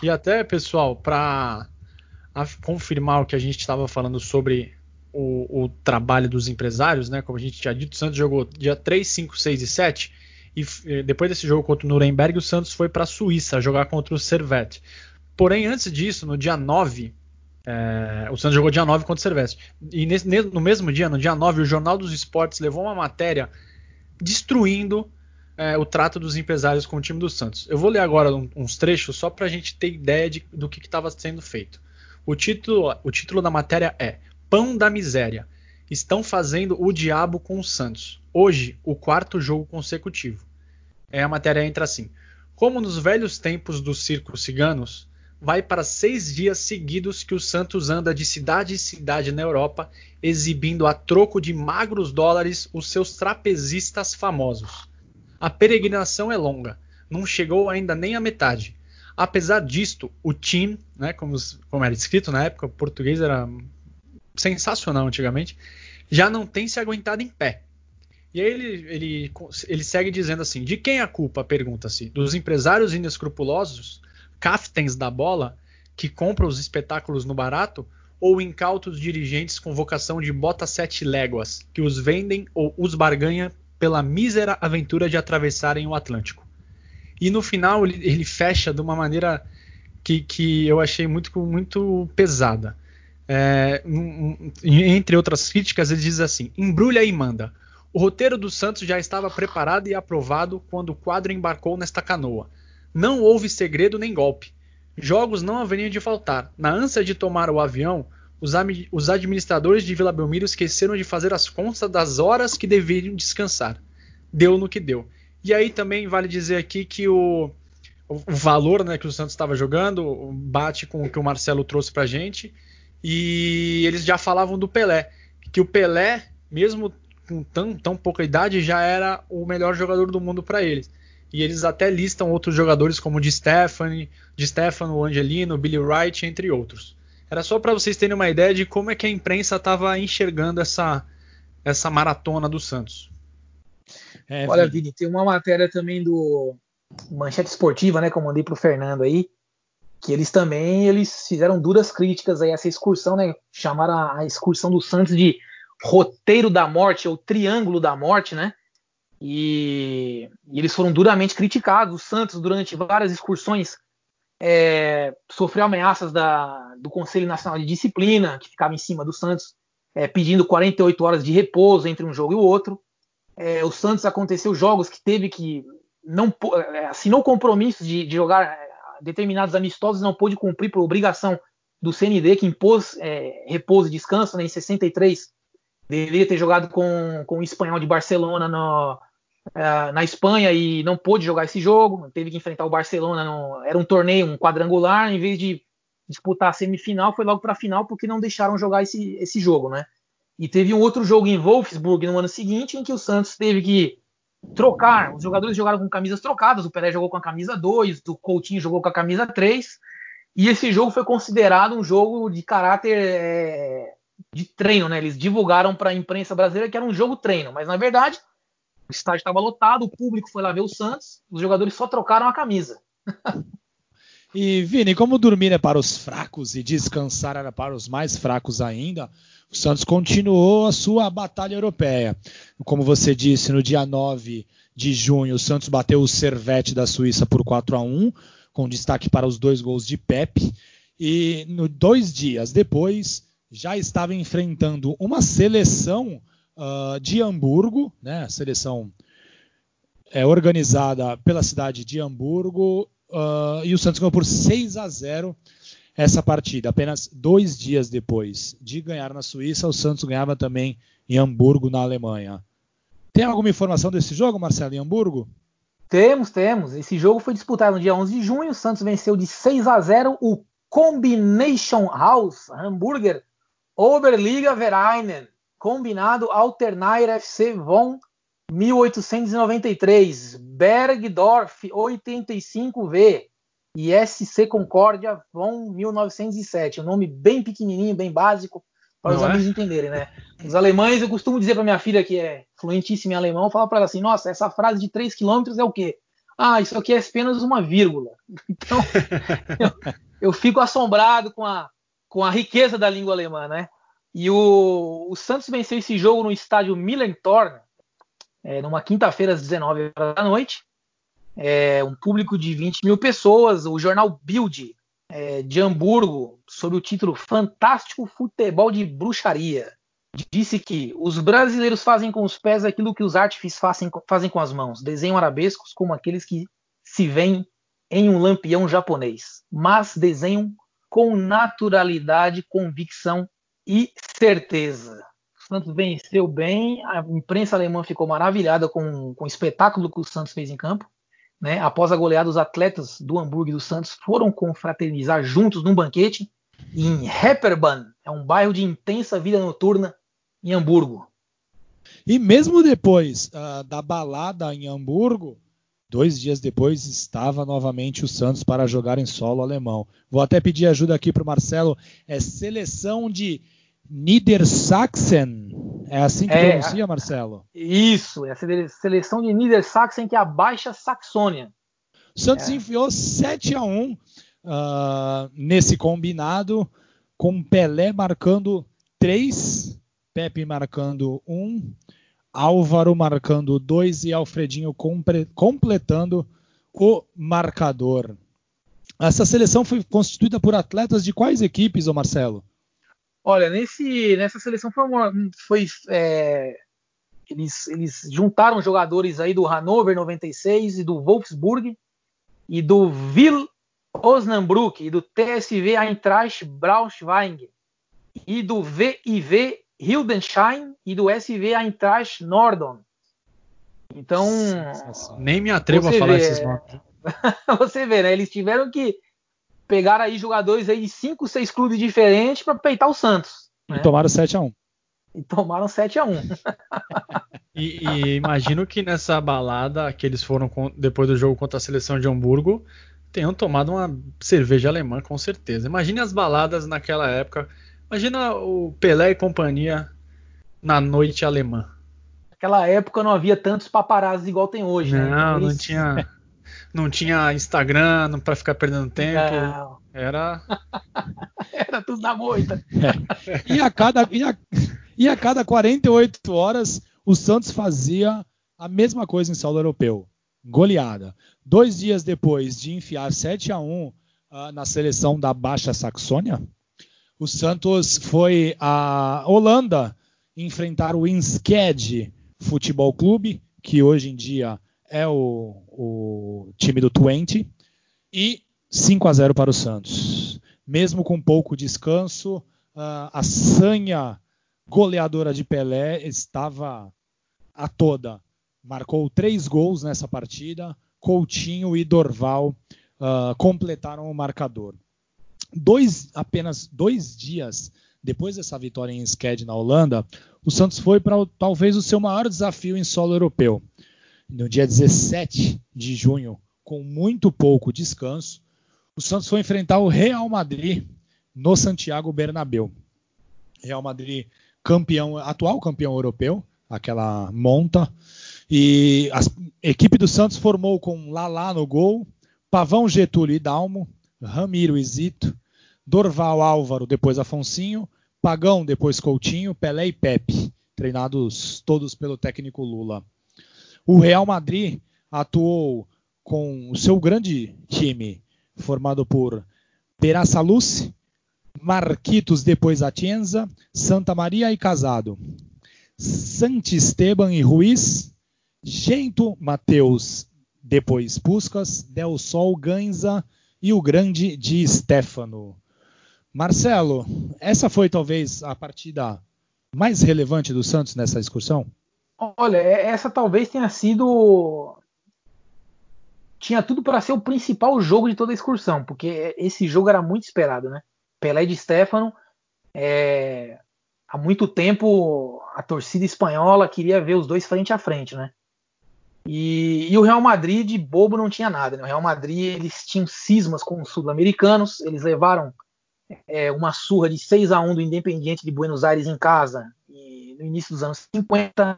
E até, pessoal, para confirmar o que a gente estava falando sobre o, o, trabalho dos empresários, né? Como a gente tinha dito, o Santos jogou dia 3, 5, 6 e 7. E depois desse jogo contra o Nuremberg, o Santos foi para a Suíça jogar contra o Servette. Porém, antes disso, no dia 9, é, o Santos jogou dia 9 contra o Servette. E nesse, no mesmo dia, no dia 9, o Jornal dos Esportes levou uma matéria destruindo é, o trato dos empresários com o time do Santos. Eu vou ler agora uns trechos só para a gente ter ideia de, do que estava sendo feito. O título, o título da matéria é pão da miséria. Estão fazendo o diabo com o Santos. Hoje, o quarto jogo consecutivo. É a matéria entra assim. Como nos velhos tempos dos circos ciganos, vai para seis dias seguidos que o Santos anda de cidade em cidade na Europa, exibindo a troco de magros dólares os seus trapezistas famosos. A peregrinação é longa, não chegou ainda nem à metade. Apesar disto, o team, né, como, como era escrito na época, o português era sensacional antigamente, já não tem se aguentado em pé. E aí ele, ele, ele segue dizendo assim: de quem a culpa? Pergunta-se. Dos empresários inescrupulosos, caftens da bola, que compram os espetáculos no barato, ou incautos dirigentes com vocação de bota sete léguas, que os vendem ou os barganha pela mísera aventura de atravessarem o Atlântico. E no final ele, ele fecha de uma maneira que, que eu achei muito, muito pesada. É, entre outras críticas, ele diz assim: embrulha e manda. O roteiro do Santos já estava preparado e aprovado quando o quadro embarcou nesta canoa. Não houve segredo nem golpe. Jogos não haveriam de faltar. Na ânsia de tomar o avião, os, os administradores de Vila Belmiro esqueceram de fazer as contas das horas que deveriam descansar. Deu no que deu. E aí também vale dizer aqui que o, o valor né, que o Santos estava jogando bate com o que o Marcelo trouxe pra gente. E eles já falavam do Pelé. Que o Pelé, mesmo com tão, tão pouca idade, já era o melhor jogador do mundo para eles. E eles até listam outros jogadores como Di Stefano, Di Stefano, Angelino, Billy Wright, entre outros. Era só para vocês terem uma ideia de como é que a imprensa estava enxergando essa, essa maratona do Santos. É, Olha, Vini, tem uma matéria também do Manchete Esportiva, né, que eu mandei pro Fernando aí, que eles também eles fizeram duras críticas a essa excursão, né? Chamaram a, excursão do Santos de roteiro da morte ou triângulo da morte, né? E, e eles foram duramente criticados. O Santos, durante várias excursões, é, sofreu ameaças da, do Conselho Nacional de Disciplina, que ficava em cima do Santos, é, pedindo 48 horas de repouso entre um jogo e o outro. É, o Santos aconteceu jogos que teve que não é, assinou compromissos de, de jogar determinados amistosos, não pôde cumprir por obrigação do CND, que impôs é, repouso e descanso né, em 63 deveria ter jogado com, com o espanhol de Barcelona no, uh, na Espanha e não pôde jogar esse jogo. Teve que enfrentar o Barcelona. No, era um torneio, um quadrangular. Em vez de disputar a semifinal, foi logo para a final porque não deixaram jogar esse, esse jogo, né? E teve um outro jogo em Wolfsburg no ano seguinte em que o Santos teve que trocar. Os jogadores jogaram com camisas trocadas. O Pelé jogou com a camisa 2, o Coutinho jogou com a camisa 3. E esse jogo foi considerado um jogo de caráter é, de treino, né? Eles divulgaram para a imprensa brasileira que era um jogo treino, mas na verdade o estádio estava lotado, o público foi lá ver o Santos, os jogadores só trocaram a camisa. e Vini, como dormir é para os fracos e descansar era para os mais fracos ainda, o Santos continuou a sua batalha europeia. Como você disse, no dia 9 de junho, o Santos bateu o Servete da Suíça por 4 a 1 com destaque para os dois gols de Pepe. E no, dois dias depois, já estava enfrentando uma seleção uh, de Hamburgo, né? A seleção é organizada pela cidade de Hamburgo uh, e o Santos ganhou por 6 a 0 essa partida. Apenas dois dias depois de ganhar na Suíça, o Santos ganhava também em Hamburgo, na Alemanha. Tem alguma informação desse jogo, Marcelo, em Hamburgo? Temos, temos. Esse jogo foi disputado no dia 11 de junho. O Santos venceu de 6 a 0 o Combination House Hamburger Oberliga Vereinen, combinado Alternair FC von 1893, Bergdorf 85V e SC Concórdia von 1907. Um nome bem pequenininho, bem básico, para os é? amigos entenderem, né? Os alemães, eu costumo dizer para minha filha que é fluentíssima em alemão, falar para ela assim: nossa, essa frase de 3 km é o quê? Ah, isso aqui é apenas uma vírgula. Então, eu, eu fico assombrado com a, com a riqueza da língua alemã, né? E o, o Santos venceu esse jogo no estádio Millentorn, é, numa quinta-feira às 19 horas da noite. É, um público de 20 mil pessoas. O jornal Bild é, de Hamburgo, sob o título Fantástico Futebol de Bruxaria, disse que os brasileiros fazem com os pés aquilo que os artífices fazem, fazem com as mãos, desenham arabescos como aqueles que se veem em um lampião japonês, mas desenham com naturalidade, convicção e certeza. Santos venceu bem, a imprensa alemã ficou maravilhada com, com o espetáculo que o Santos fez em campo. Né? Após a goleada, os atletas do Hamburgo e do Santos foram confraternizar juntos num banquete em Hepperbahn, é um bairro de intensa vida noturna em Hamburgo. E mesmo depois uh, da balada em Hamburgo, dois dias depois estava novamente o Santos para jogar em solo alemão. Vou até pedir ajuda aqui para o Marcelo. É seleção de Niedersachsen. É assim que é, pronuncia, Marcelo? Isso, é a seleção de Niedersachsen, que é a Baixa Saxônia. O Santos é. enfiou 7 a 1 uh, ah, nesse combinado, com Pelé marcando 3, Pepe marcando 1, Álvaro marcando 2 e Alfredinho completando o marcador. Essa seleção foi constituída por atletas de quais equipes, ô Marcelo? Olha, nesse, nessa seleção foi, uma, foi é, eles, eles juntaram jogadores aí do Hannover 96 e do Wolfsburg e do Will Osnabrück e do TSV Eintracht Braunschweig e do VIV Hildesheim e do SV Eintracht Nordon. Então, nem me atrevo a falar vê, esses nomes. você vê, né? Eles tiveram que pegar aí jogadores aí de 5, 6 clubes diferentes para peitar o Santos. E né? tomaram 7 a 1 E tomaram 7 a 1 e, e imagino que nessa balada que eles foram com, depois do jogo contra a seleção de Hamburgo, tenham tomado uma cerveja alemã com certeza. Imagine as baladas naquela época. Imagina o Pelé e companhia na noite alemã. Naquela época não havia tantos paparazzi igual tem hoje. Né? Não, né? não tinha, não tinha Instagram para ficar perdendo tempo. Não. Era, era tudo na moita. É. E a cada e a, e a cada 48 horas o Santos fazia a mesma coisa em solo europeu goleada. Dois dias depois de enfiar 7 a 1 uh, ah, na seleção da Baixa Saxônia, o Santos foi à Holanda enfrentar o Insked Futebol Clube, que hoje em dia é o, o time do Twente, e 5 a 0 para o Santos. Mesmo com pouco descanso, a sanha goleadora de Pelé estava a toda marcou três gols nessa partida. Coutinho e Dorval uh, completaram o marcador. Dois, apenas dois dias depois dessa vitória em Sked na Holanda, o Santos foi para talvez o seu maior desafio em solo europeu. No dia 17 de junho, com muito pouco descanso, o Santos foi enfrentar o Real Madrid no Santiago Bernabéu. Real Madrid campeão, atual campeão europeu, aquela monta, e a equipe do Santos formou com Lalá no gol, Pavão, Getúlio e Dalmo, Ramiro e Zito, Dorval Álvaro, depois Afonsinho, Pagão, depois Coutinho, Pelé e Pepe, treinados todos pelo técnico Lula. O Real Madrid atuou com o seu grande time, formado por Perasalus, Marquitos, depois Atienza, Santa Maria e Casado, Santisteban e Ruiz, Gento, Mateus, depois Puscas, Del Sol, Ganza e o grande Di Stefano. Marcelo, essa foi talvez a partida mais relevante do Santos nessa excursão? Olha, é, essa talvez tenha sido. Tinha tudo para ser o principal jogo de toda a excursão, porque esse jogo era muito esperado, né? Pelé de Stefano. É... Há muito tempo a torcida espanhola queria ver os dois frente a frente, né? E, e, o Real Madrid bobo não tinha nada. Né? O Real Madrid eles tinham cismas com os sul-americanos, eles levaram é, uma surra de 6 a 1 do Independiente de Buenos Aires em casa no início dos anos 50.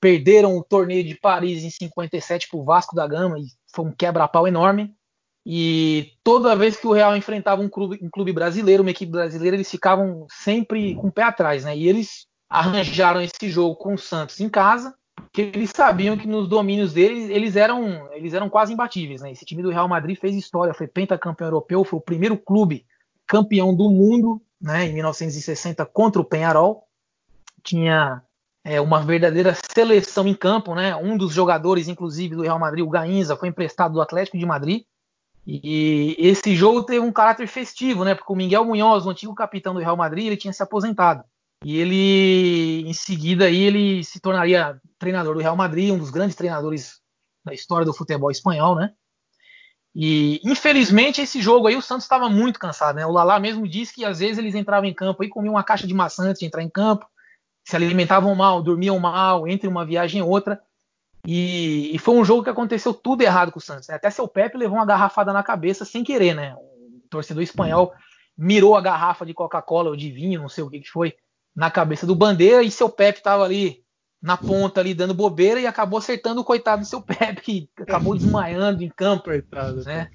Perderam o torneio de Paris em 57 para o Vasco da Gama e foi um quebra-pau enorme. E toda vez que o Real enfrentava um clube, um clube brasileiro, uma equipe brasileira, eles ficavam sempre com o pé atrás, né? E eles arranjaram esse jogo com o Santos em casa que eles sabiam que nos domínios deles eles eram, eles eram quase imbatíveis. Né? Esse time do Real Madrid fez história, foi pentacampeão europeu, foi o primeiro clube campeão do mundo né, em 1960 contra o Penharol. Tinha é, uma verdadeira seleção em campo. Né? Um dos jogadores, inclusive, do Real Madrid, o Gainza, foi emprestado do Atlético de Madrid. E esse jogo teve um caráter festivo, né? Porque o Miguel Munhoz, o antigo capitão do Real Madrid, ele tinha se aposentado. E ele, em seguida, aí, ele se tornaria treinador do Real Madrid, um dos grandes treinadores da história do futebol espanhol, né? E infelizmente esse jogo aí o Santos estava muito cansado, né? O Lalá mesmo disse que às vezes eles entravam em campo e comiam uma caixa de maçã antes de entrar em campo, se alimentavam mal, dormiam mal entre uma viagem e outra. E, e foi um jogo que aconteceu tudo errado com o Santos. Né? Até seu Pepe levou uma garrafada na cabeça sem querer, né? O torcedor espanhol mirou a garrafa de Coca-Cola ou de vinho, não sei o que, que foi, na cabeça do Bandeira e seu Pepe estava ali na ponta ali dando bobeira e acabou acertando o coitado do seu Pepe, que acabou desmaiando em campo. Né?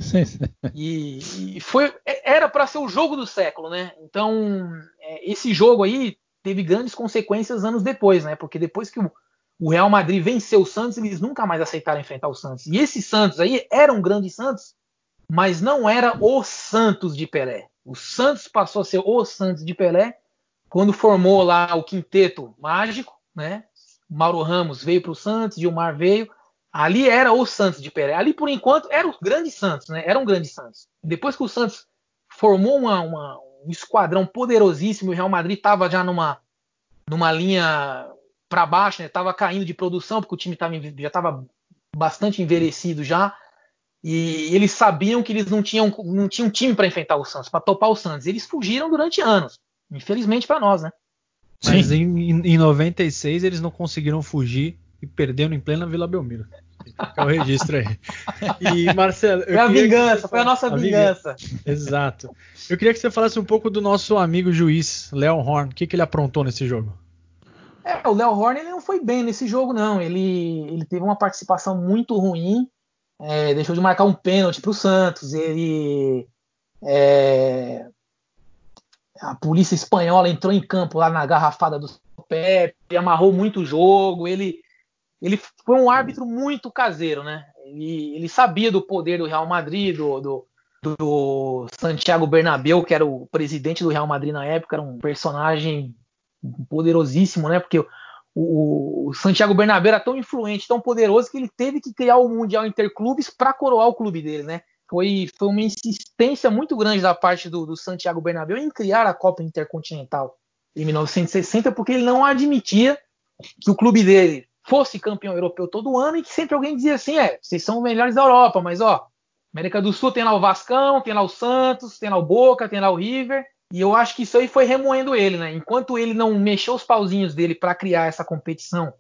E, e foi era para ser o jogo do século, né? Então, é, esse jogo aí teve grandes consequências anos depois, né? Porque depois que o, Real Madrid venceu o Santos, eles nunca mais aceitaram enfrentar o Santos. E esse Santos aí era um grande Santos, mas não era o Santos de Pelé. O Santos passou a ser o Santos de Pelé quando formou lá o quinteto mágico, né? Mauro Ramos veio para o Santos, Gilmar veio. Ali era o Santos de Pelé. Ali, por enquanto, era o grande Santos, né? Era um grande Santos. Depois que o Santos formou uma, uma, um esquadrão poderosíssimo, o Real Madrid estava já numa, numa linha para baixo, né? Tava caindo de produção, porque o time tava, já estava bastante envelhecido já. E eles sabiam que eles não tinham, não tinham time para enfrentar o Santos, para topar o Santos. Eles fugiram durante anos. Infelizmente para nós, né? Mas em, em 96 eles não conseguiram fugir e perderam em plena Vila Belmiro. Fica o registro aí. E Marcelo, foi a vingança, foi a nossa a vingança. vingança. Exato. Eu queria que você falasse um pouco do nosso amigo juiz, Léo Horn. O que, que ele aprontou nesse jogo? É, o Léo Horn ele não foi bem nesse jogo, não. Ele, ele teve uma participação muito ruim. É, deixou de marcar um pênalti para o Santos. Ele é, a polícia espanhola entrou em campo lá na garrafada do Pepe, amarrou muito o jogo. Ele, ele foi um árbitro muito caseiro, né? Ele, ele sabia do poder do Real Madrid, do, do, do, Santiago Bernabéu, que era o presidente do Real Madrid na época, era um personagem poderosíssimo, né? Porque o, o Santiago Bernabéu era tão influente, tão poderoso que ele teve que criar o Mundial Interclubes para coroar o clube dele, né? foi, foi uma insistência muito grande da parte do, do Santiago Bernabéu em criar a Copa Intercontinental em 1960, porque ele não admitia que o clube dele fosse campeão europeu todo ano e que sempre alguém dizia assim: é, vocês são os melhores da Europa, mas ó, América do Sul tem lá o Vascão, tem lá o Santos, tem lá o Boca, tem lá o River. E eu acho que isso aí foi remoendo ele, né? Enquanto ele não mexeu os pauzinhos dele para criar essa competição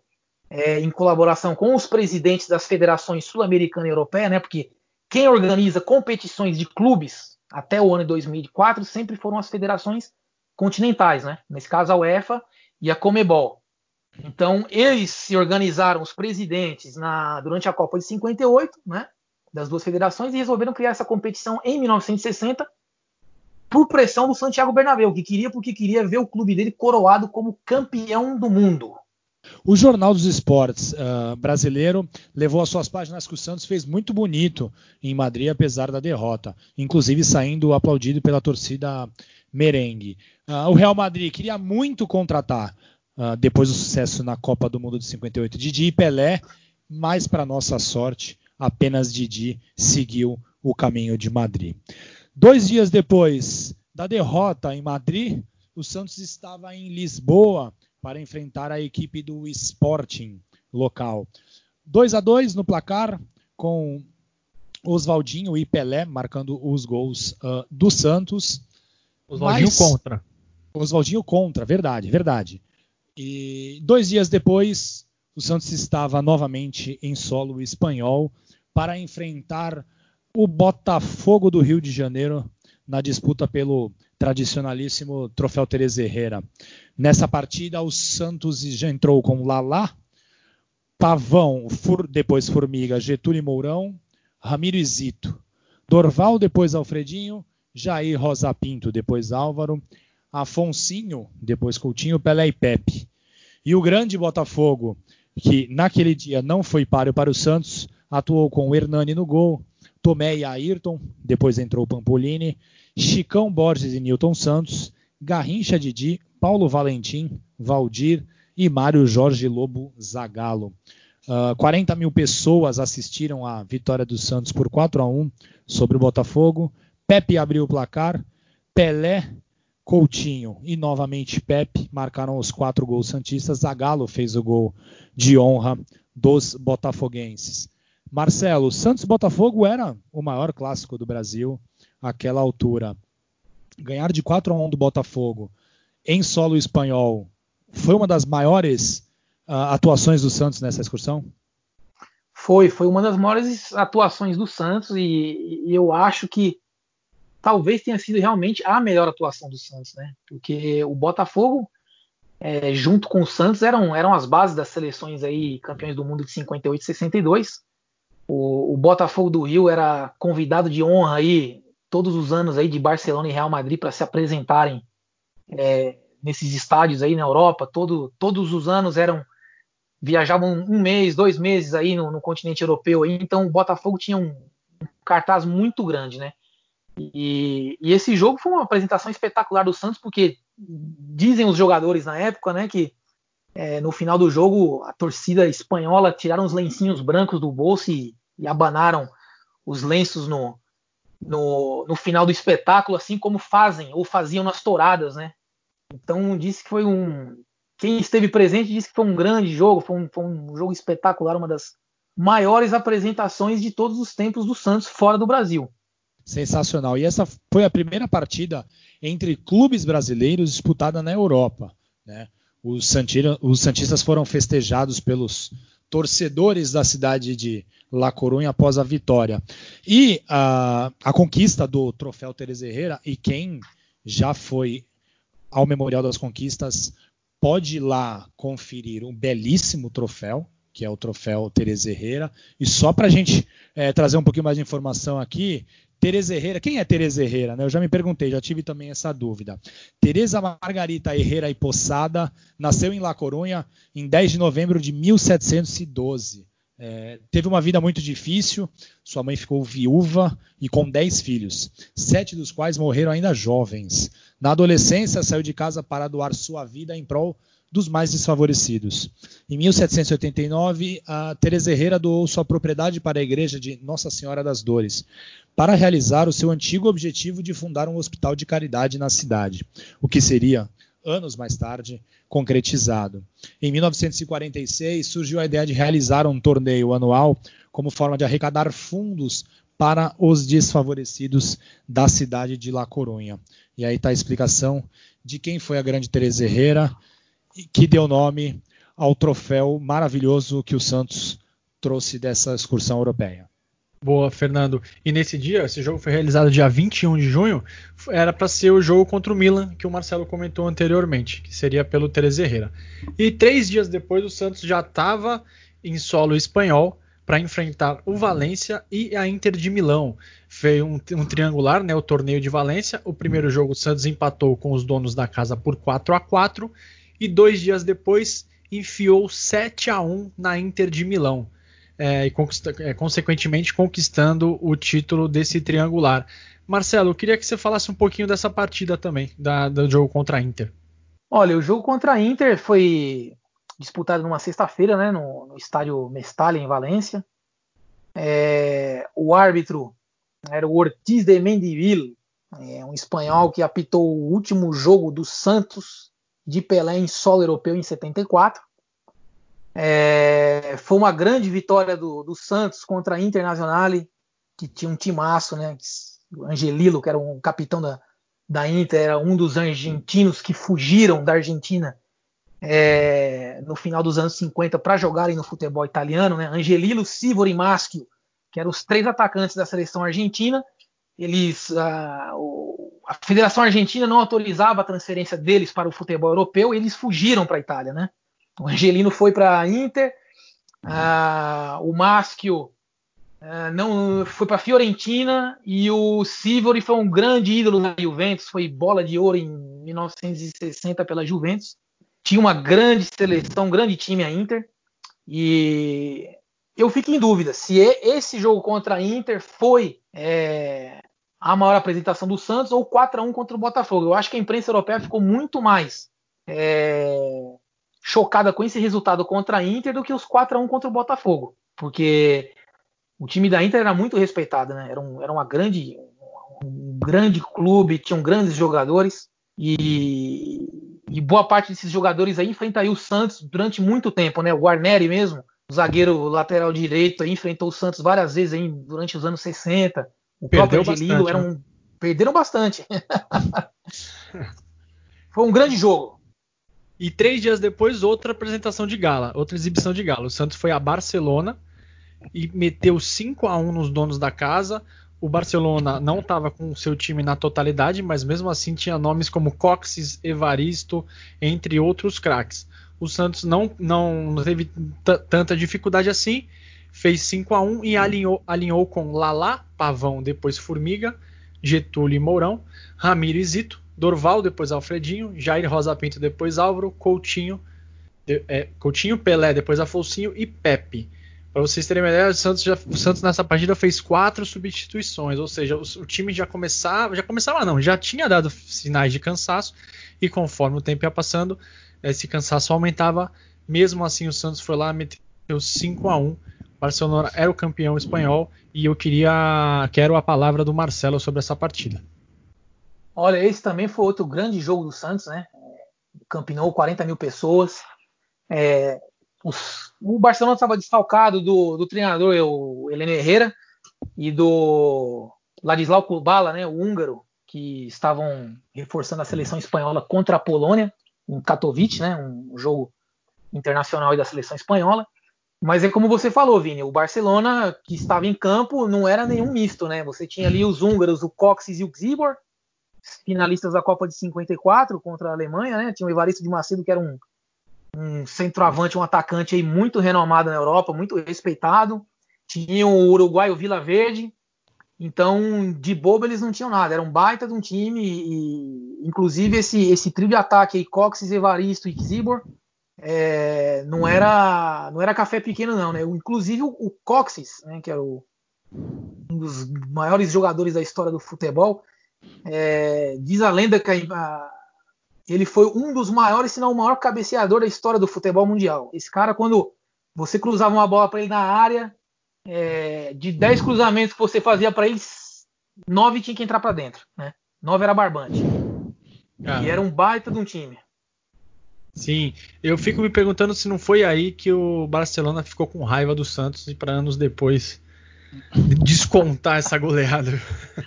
é, em colaboração com os presidentes das federações sul-americana e europeia, né? Porque quem organiza competições de clubes até o ano de 2004 sempre foram as federações continentais, né? Nesse caso a UEFA e a Comebol. Então eles se organizaram os presidentes na, durante a Copa de 58, né? Das duas federações e resolveram criar essa competição em 1960 por pressão do Santiago Bernabéu, que queria porque queria ver o clube dele coroado como campeão do mundo. O Jornal dos Esportes uh, brasileiro levou as suas páginas que o Santos fez muito bonito em Madrid, apesar da derrota, inclusive saindo aplaudido pela torcida merengue. Uh, o Real Madrid queria muito contratar, uh, depois do sucesso na Copa do Mundo de 58, Didi e Pelé, mas, para nossa sorte, apenas Didi seguiu o caminho de Madrid. Dois dias depois da derrota em Madrid, o Santos estava em Lisboa para enfrentar a equipe do Sporting local. 2 a 2 no placar, com Oswaldinho e Pelé marcando os gols uh, do Santos. Oswaldinho Mas... contra. Oswaldinho contra, verdade, verdade. E dois dias depois, o Santos estava novamente em solo espanhol para enfrentar o Botafogo do Rio de Janeiro na disputa pelo tradicionalíssimo Troféu Teresa Herrera. Nessa partida, o Santos já entrou com Lalá, Pavão, Fur, depois Formiga, Getúlio Mourão, Ramiro e Zito. Dorval, depois Alfredinho, Jair Rosa Pinto, depois Álvaro, Afonsinho, depois Coutinho, Pelé e Pepe. E o grande Botafogo, que naquele dia não foi páreo para o Santos, atuou com Hernani no gol, Tomé e Ayrton, depois entrou Pampolini, Chicão Borges e Newton Santos, Garrincha Didi, Paulo Valentim, Valdir e Mário Jorge Lobo Zagalo. Uh, ah, 40 mil pessoas assistiram à vitória do Santos por 4 a 1 sobre o Botafogo. Pepe abriu o placar, Pelé, Coutinho e novamente Pepe marcaram os quatro gols santistas. Zagalo fez o gol de honra dos botafoguenses. Marcelo, Santos Botafogo era o maior clássico do Brasil àquela altura. Ganhar de 4 a 1 do Botafogo em solo espanhol foi uma das maiores uh, atuações do Santos nessa excursão? Foi, foi uma das maiores atuações do Santos e, e eu acho que talvez tenha sido realmente a melhor atuação do Santos, né? Porque o Botafogo, é, junto com o Santos, eram, eram as bases das seleções aí campeões do mundo de 58 e 62. O, o Botafogo do Rio era convidado de honra aí todos os anos aí de Barcelona e Real Madrid para se apresentarem é, nesses estádios aí na Europa. Todo, todos os anos eram viajavam um mês, dois meses aí no, no continente europeu. Então o Botafogo tinha um, um cartaz muito grande, né? E, e, esse jogo foi uma apresentação espetacular do Santos porque dizem os jogadores na época, né, que é, no final do jogo a torcida espanhola tiraram os lencinhos brancos do bolso e, e abanaram os lenços no, no, no, final do espetáculo, assim como fazem ou faziam nas touradas, né? Então disse que foi um. Quem esteve presente disse que foi um grande jogo, foi um, foi um jogo espetacular, uma das maiores apresentações de todos os tempos do Santos fora do Brasil. Sensacional. E essa foi a primeira partida entre clubes brasileiros disputada na Europa. Né? Os, Santira, os Santistas foram festejados pelos torcedores da cidade de La Coruña após a vitória. E a, a conquista do troféu Teresa Herrera, e quem já foi ao Memorial das Conquistas pode ir lá conferir um belíssimo troféu, que é o troféu Teresa Herrera. E só para a gente é, trazer um pouquinho mais de informação aqui, Tereza Herrera, quem é Tereza Herrera? Né? Eu já me perguntei, já tive também essa dúvida. Tereza Margarita Herrera e Poçada nasceu em La Coruña em 10 de novembro de 1712. É, teve uma vida muito difícil, sua mãe ficou viúva e com 10 filhos, sete dos quais morreram ainda jovens. Na adolescência, saiu de casa para doar sua vida em prol dos mais desfavorecidos. Em 1789, a Teresa Herrera doou sua propriedade para a igreja de Nossa Senhora das Dores, para realizar o seu antigo objetivo de fundar um hospital de caridade na cidade, o que seria, anos mais tarde, concretizado. Em 1946, surgiu a ideia de realizar um torneio anual como forma de arrecadar fundos para os desfavorecidos da cidade de La Coruña. E aí está a explicação de quem foi a grande Teresa Herrera, que deu nome ao troféu maravilhoso que o Santos trouxe dessa excursão europeia. Boa, Fernando. E nesse dia, esse jogo foi realizado dia 21 de junho, era para ser o jogo contra o Milan, que o Marcelo comentou anteriormente, que seria pelo Teres Herrera. E três dias depois, o Santos já estava em solo espanhol para enfrentar o Valência e a Inter de Milão. Foi um, um, triangular, né, o torneio de Valência. O primeiro jogo o Santos empatou com os donos da casa por 4 a 4 e dois dias depois enfiou 7 a 1 na Inter de Milão. É, e é, consequentemente conquistando o título desse triangular. Marcelo, eu queria que você falasse um pouquinho dessa partida também, da, do jogo contra a Inter. Olha, o jogo contra a Inter foi disputado numa sexta-feira, né, no, no, estádio Mestalla, em Valência. É, o árbitro era o Ortiz de Mendivil, é, um espanhol que apitou o último jogo do Santos de Pelé em solo europeu em 74. É, foi uma grande vitória do, do Santos contra a Internazionale, que tinha um timaço, né? O Angelilo, que era um capitão da, da Inter, era um dos argentinos que fugiram da Argentina é, no final dos anos 50 para jogarem no futebol italiano, né? Angelilo, Sivori e Maschio, que eram os três atacantes da seleção argentina. Eles, a, a Federação Argentina não autorizava a transferência deles para o futebol europeu e eles fugiram para a Itália, né? O Angelino foi para a Inter, o Maschio uh, não foi para a Fiorentina e o Sivori foi um grande ídolo da Juventus, foi bola de ouro em 1960 pela Juventus. Tinha uma grande seleção, um grande time a Inter e eu fico em dúvida se esse jogo contra a Inter foi é, a maior apresentação do Santos ou 4 a 1 contra o Botafogo. Eu acho que a imprensa europeia ficou muito mais é, chocada com esse resultado contra a Inter do que os 4 a 1 contra o Botafogo, porque o time da Inter era muito respeitado, né? Era, um, era uma grande, um grande clube, tinham grandes jogadores e, e, boa parte desses jogadores aí enfrentaria o Santos durante muito tempo, né? O Guarneri mesmo, o zagueiro lateral direito, aí, enfrentou o Santos várias vezes aí, durante os anos 60. O Perdeu próprio Angelino era né? um. Perderam bastante. Foi um grande jogo. E três dias depois, outra apresentação de gala, outra exibição de gala. O Santos foi a Barcelona e meteu 5 a 1 nos donos da casa. O Barcelona não estava com o seu time na totalidade, mas mesmo assim tinha nomes como Coxes, Evaristo, entre outros craques. O Santos não, não teve tanta dificuldade assim fez 5 a 1 e alinhou, alinhou com Lalá, Pavão, depois Formiga, Getúlio e Mourão, Ramiro e Zito, Dorval, depois Alfredinho, Jair Rosa Pinto, depois Álvaro, Coutinho, de, é, Coutinho, Pelé, depois Afonso e Pepe. Para vocês terem uma ideia, o Santos, já, o Santos nessa partida fez quatro substituições, ou seja, o, o, time já começava, já começava não, já tinha dado sinais de cansaço e conforme o tempo ia passando, esse cansaço aumentava. Mesmo assim, o Santos foi lá meteu 5 a 1. Barcelona era o campeão espanhol e eu queria quero a palavra do Marcelo sobre essa partida. Olha, esse também foi outro grande jogo do Santos, né? Campinou 40 mil pessoas. É, os, o Barcelona estava desfalcado do, do treinador, o Helene Herrera, e do Ladislau Kubala, né, o húngaro, que estavam reforçando a seleção espanhola contra a Polônia, em Katowice, né, um jogo internacional da seleção espanhola. Mas é como você falou, Vini, o Barcelona que estava em campo não era nenhum misto, né? Você tinha ali os húngaros, o Coxes e o Xibor, finalistas da Copa de 54 contra a Alemanha, né? Tinha o Evaristo de Macedo, que era um um centroavante, um atacante aí muito renomado na Europa, muito respeitado. Tinha o uruguaio Vila Verde. Então, de bobo eles não tinham nada. Era um baita de um time. E, inclusive, esse, esse trio de ataque aí, Coxes, Evaristo e Xibor, é, não, era, não era café pequeno, não. Né? Inclusive, o, Coxes, né, que era o, um dos maiores jogadores da história do futebol, é, diz a lenda que a, ele foi um dos maiores, se não o maior cabeceador da história do futebol mundial. Esse cara, quando você cruzava uma bola para ele na área, é, de 10 cruzamentos que você fazia para ele, 9 tinha que entrar para dentro. Né? 9 era barbante. Ah. E era um baita de um time. Sim, eu fico me perguntando se não foi aí que o Barcelona ficou com raiva do Santos e para anos depois descontar essa goleada.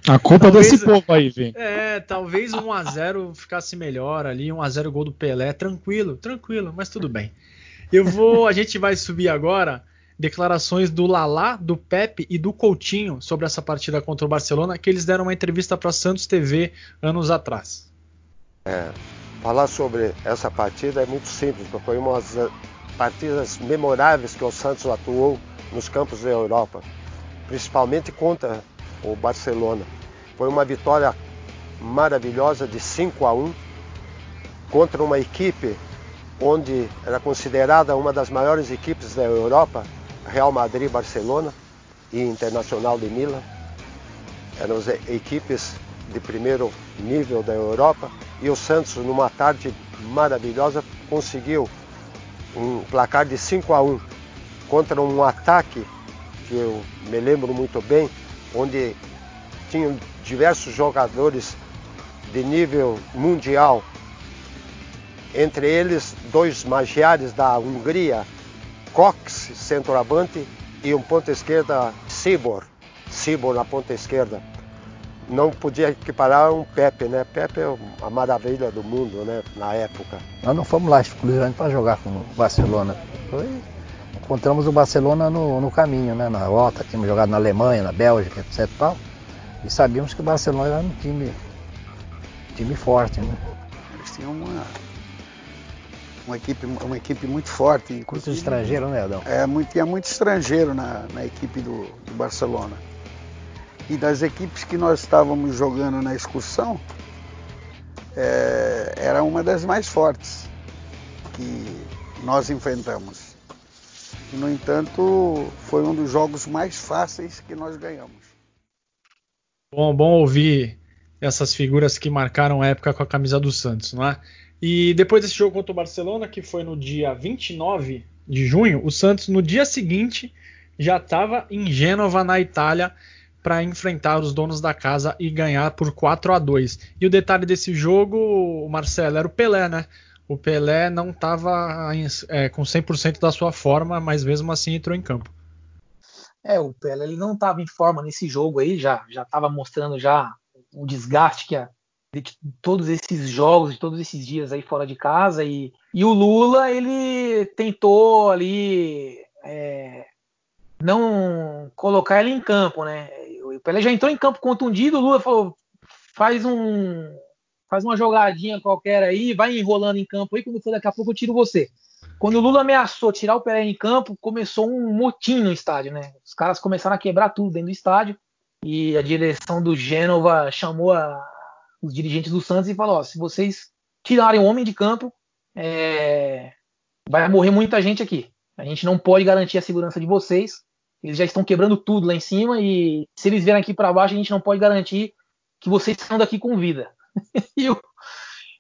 A culpa talvez, desse povo aí, vem. É, talvez 1 a 0 ficasse melhor ali, 1 a 0 gol do Pelé, tranquilo, tranquilo, mas tudo bem. Eu vou, a gente vai subir agora declarações do Lalá, do Pepe e do Coutinho sobre essa partida contra o Barcelona, que eles deram uma entrevista para Santos TV anos atrás. É, falar sobre essa partida é muito simples, porque foi uma das partidas memoráveis que o Santos atuou nos campos da Europa principalmente contra o Barcelona. Foi uma vitória maravilhosa de 5 a 1 contra uma equipe onde era considerada uma das maiores equipes da Europa, Real Madrid, Barcelona e Internacional de Milan. Eram as equipes de primeiro nível da Europa e o Santos, numa tarde maravilhosa, conseguiu um placar de 5 a 1 contra um ataque que eu me lembro muito bem, onde tinham diversos jogadores de nível mundial, entre eles dois magiares da Hungria, Cox, centroavante, e um ponta esquerda, Sibor, Sibor na ponta esquerda. Não podia equiparar um Pepe, né? Pepe é a maravilha do mundo, né? Na época. Nós não fomos lá exclusivamente para jogar com o Barcelona. Foi encontramos o Barcelona no, no caminho, né? Na volta, tínhamos jogado na Alemanha, na Bélgica, etc. Tal, e sabíamos que o Barcelona era um time, time forte, né? Eles tinham uma, uma, equipe, uma equipe muito forte. Muito estrangeiro, né, Adão? É, muito, tinha muito estrangeiro na, na equipe do, do Barcelona. E das equipes que nós estávamos jogando na excursão, é, era uma das mais fortes que nós enfrentamos. No entanto, foi um dos jogos mais fáceis que nós ganhamos. Bom, bom ouvir essas figuras que marcaram a época com a camisa do Santos, não é? E depois desse jogo contra o Barcelona, que foi no dia 29 de junho, o Santos no dia seguinte já estava em Gênova, na Itália, para enfrentar os donos da casa e ganhar por 4 a 2. E o detalhe desse jogo, Marcelo, era o Pelé, né? o Pelé não estava é, com 100% da sua forma, mas mesmo assim entrou em campo. É, o Pelé ele não estava em forma nesse jogo aí, já já estava mostrando já o desgaste que a, de todos esses jogos, de todos esses dias aí fora de casa e, e o Lula ele tentou ali é, não colocar ele em campo, né? O Pelé já entrou em campo contundido, o Lula falou faz um faz uma jogadinha qualquer aí, vai enrolando em campo aí, quando for daqui a pouco eu tiro você. Quando o Lula ameaçou tirar o Pelé em campo, começou um motim no estádio, né? Os caras começaram a quebrar tudo dentro do estádio e a direção do Gênova chamou a, os dirigentes do Santos e falou: ó, se vocês tirarem o homem de campo, é, vai morrer muita gente aqui. A gente não pode garantir a segurança de vocês. Eles já estão quebrando tudo lá em cima e se eles vierem aqui para baixo, a gente não pode garantir que vocês saiam daqui com vida. e, o,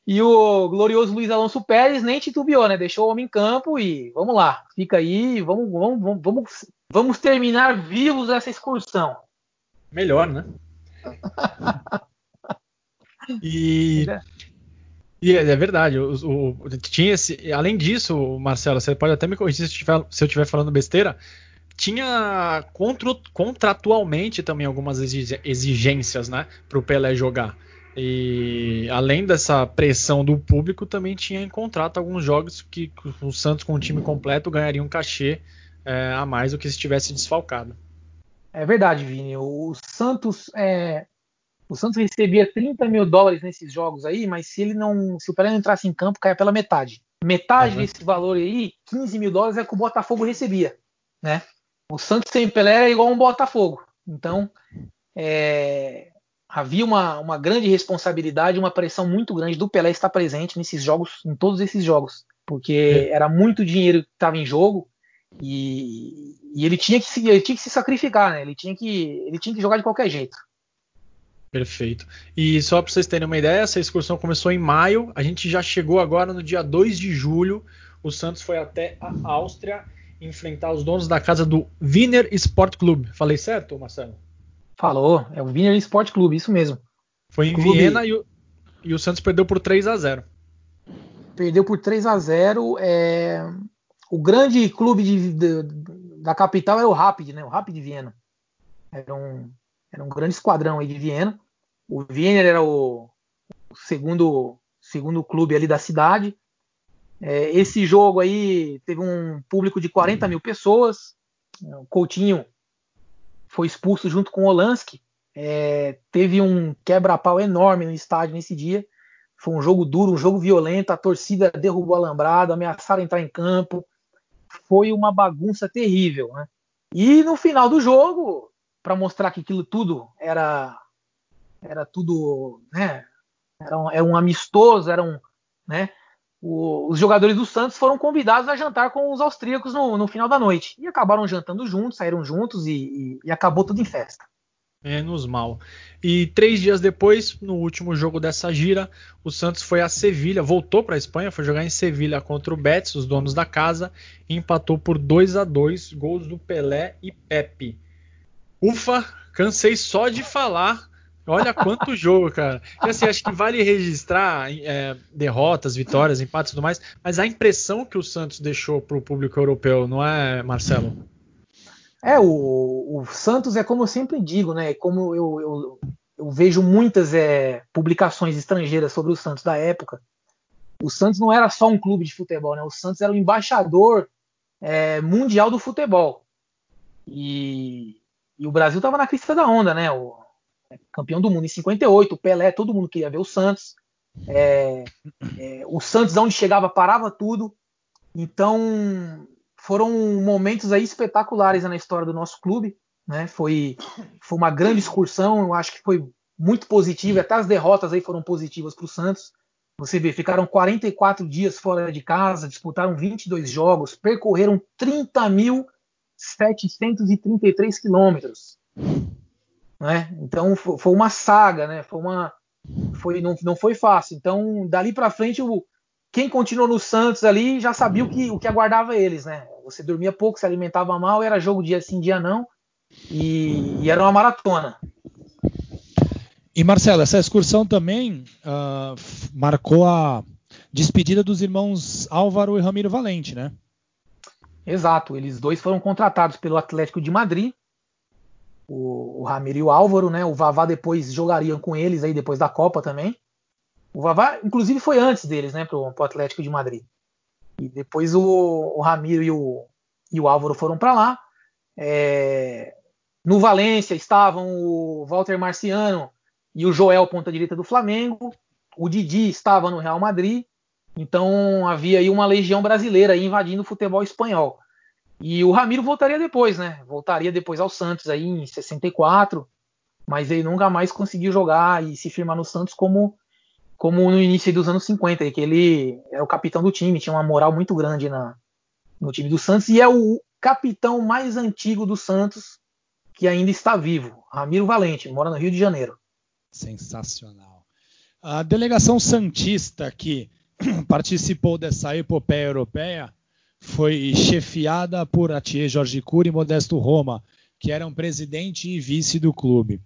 e, o, glorioso Luiz Alonso Pérez nem titubeou, né? Deixou o homem em campo e vamos lá, fica aí, vamos, vamos, vamos, vamos terminar vivos essa excursão. Melhor, né? e, e é, é verdade, o, o, tinha esse, além disso, Marcelo, você pode até me corrigir se, se eu estiver falando besteira, tinha contra, contratualmente também algumas exigências, né, para o Pelé jogar. E além dessa pressão do público, também tinha em contrato alguns jogos que o Santos com o time completo ganharia um cachê é, a mais do que se estivesse desfalcado. É verdade, Vini. O Santos é, o Santos recebia 30 mil dólares nesses jogos aí, mas se ele não, se o Pelé não entrasse em campo, caia pela metade. Metade uhum. desse valor aí, 15 mil dólares, é que o Botafogo recebia, né? O Santos sem Pelé era igual um Botafogo. Então, é, havia uma, uma grande responsabilidade, uma pressão muito grande do Pelé estar presente nesses jogos, em todos esses jogos, porque é. era muito dinheiro que estava em jogo e, e, ele, tinha que se, ele tinha que se sacrificar, né? Ele tinha que, ele tinha que jogar de qualquer jeito. Perfeito. E só para vocês terem uma ideia, essa excursão começou em maio, a gente já chegou agora no dia 2 de julho. O Santos foi até a Áustria enfrentar os donos da casa do Wiener Sport Club. Falei certo, Marcelo? Falou, é o Wiener Sport Club, isso mesmo. Foi em Clube... Viena e o, e o, Santos perdeu por 3 a 0 Perdeu por 3 a 0 é... O grande clube de, de, da capital era o Rapid, né? O Rapid de Viena. Era um, era um grande esquadrão aí de Viena. O Wiener era o, o segundo, segundo clube ali da cidade. É, esse jogo aí teve um público de 40 mil pessoas. O Coutinho foi expulso junto com o Olansky. É, teve um quebra-pau enorme no estádio nesse dia. Foi um jogo duro, um jogo violento. A torcida derrubou a alambrado, ameaçaram entrar em campo. Foi uma bagunça terrível. Né? E no final do jogo, para mostrar que aquilo tudo era era tudo, né? Era um, era um amistoso, era um, né? O, os jogadores do Santos foram convidados a jantar com os austríacos no, no final da noite. E acabaram jantando juntos, saíram juntos e, e, e acabou tudo em festa. Menos mal. E três dias depois, no último jogo dessa gira, o Santos foi a Sevilha, voltou para a Espanha, foi jogar em Sevilha contra o Betis, os donos da casa, e empatou por 2 a 2 gols do Pelé e Pepe. Ufa, cansei só de falar Olha quanto jogo, cara. E assim, acho que vale registrar é, derrotas, vitórias, empates e tudo mais, mas a impressão que o Santos deixou para o público europeu, não é, Marcelo? É, o, o, Santos é como eu sempre digo, né? Como eu, eu, eu vejo muitas é, publicações estrangeiras sobre o Santos da época. O Santos não era só um clube de futebol, né? O Santos era o embaixador é, mundial do futebol. E, e o Brasil estava na crista da onda, né? O, campeão do mundo em 58, o Pelé, todo mundo queria ver o Santos. É, é, o Santos, onde chegava, parava tudo. Então, foram momentos aí espetaculares na história do nosso clube. Né? Foi, foi uma grande excursão, eu acho que foi muito positiva, até as derrotas aí foram positivas para o Santos. Você vê, ficaram 44 dias fora de casa, disputaram 22 jogos, percorreram 30.733 quilômetros. Né? Então foi uma saga, né? Foi uma, foi não, não foi fácil. Então dali para frente o quem continuou no Santos ali já sabia o que, o que aguardava eles, né? Você dormia pouco, se alimentava mal, era jogo dia sim, dia não, e, e era uma maratona. E Marcelo, essa excursão também uh, marcou a despedida dos irmãos Álvaro e Ramiro Valente, né? Exato, eles dois foram contratados pelo Atlético de Madrid o, o Ramiro e o Álvaro, né? O Vavá depois jogariam com eles aí depois da Copa também. O Vavá, inclusive, foi antes deles, né? Pro, pro Atlético de Madrid. E depois o, o Ramiro e o, e o Álvaro foram para lá. É, no Valência estavam o Walter Marciano e o Joel, ponta direita do Flamengo. O Didi estava no Real Madrid. Então havia aí uma legião brasileira invadindo o futebol espanhol. E o Ramiro voltaria depois, né? Voltaria depois ao Santos aí em 64, mas ele nunca mais conseguiu jogar e se firmar no Santos como como no início dos anos 50, que ele era o capitão do time, tinha uma moral muito grande na, no time do Santos e é o capitão mais antigo do Santos que ainda está vivo, Ramiro Valente, mora no Rio de Janeiro. Sensacional. A delegação santista que participou dessa epopeia europeia foi chefiada por Atier Jorge Cury e Modesto Roma, que eram presidente e vice do clube.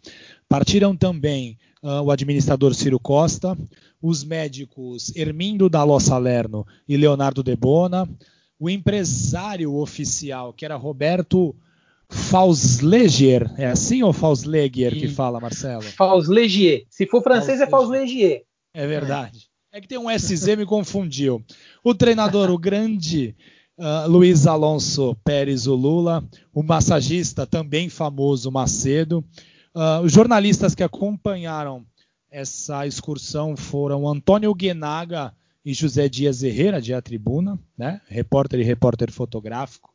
Partiram também uh, o administrador Ciro Costa, os médicos Hermindo Daló Salerno e Leonardo Debona, o empresário oficial, que era Roberto Fauslegier. É assim ou Fauslegier que fala, Marcelo? Fauslegier. Se for francês é Fauslegier. É verdade. É que tem um SZ me confundiu. O treinador, o grande uh, Luiz Alonso Pérez o Lula, o massagista também famoso Macedo. Uh, os jornalistas que acompanharam essa excursão foram Antônio Guenaga e José Dias Herrera, de A Tribuna, né? repórter e repórter fotográfico.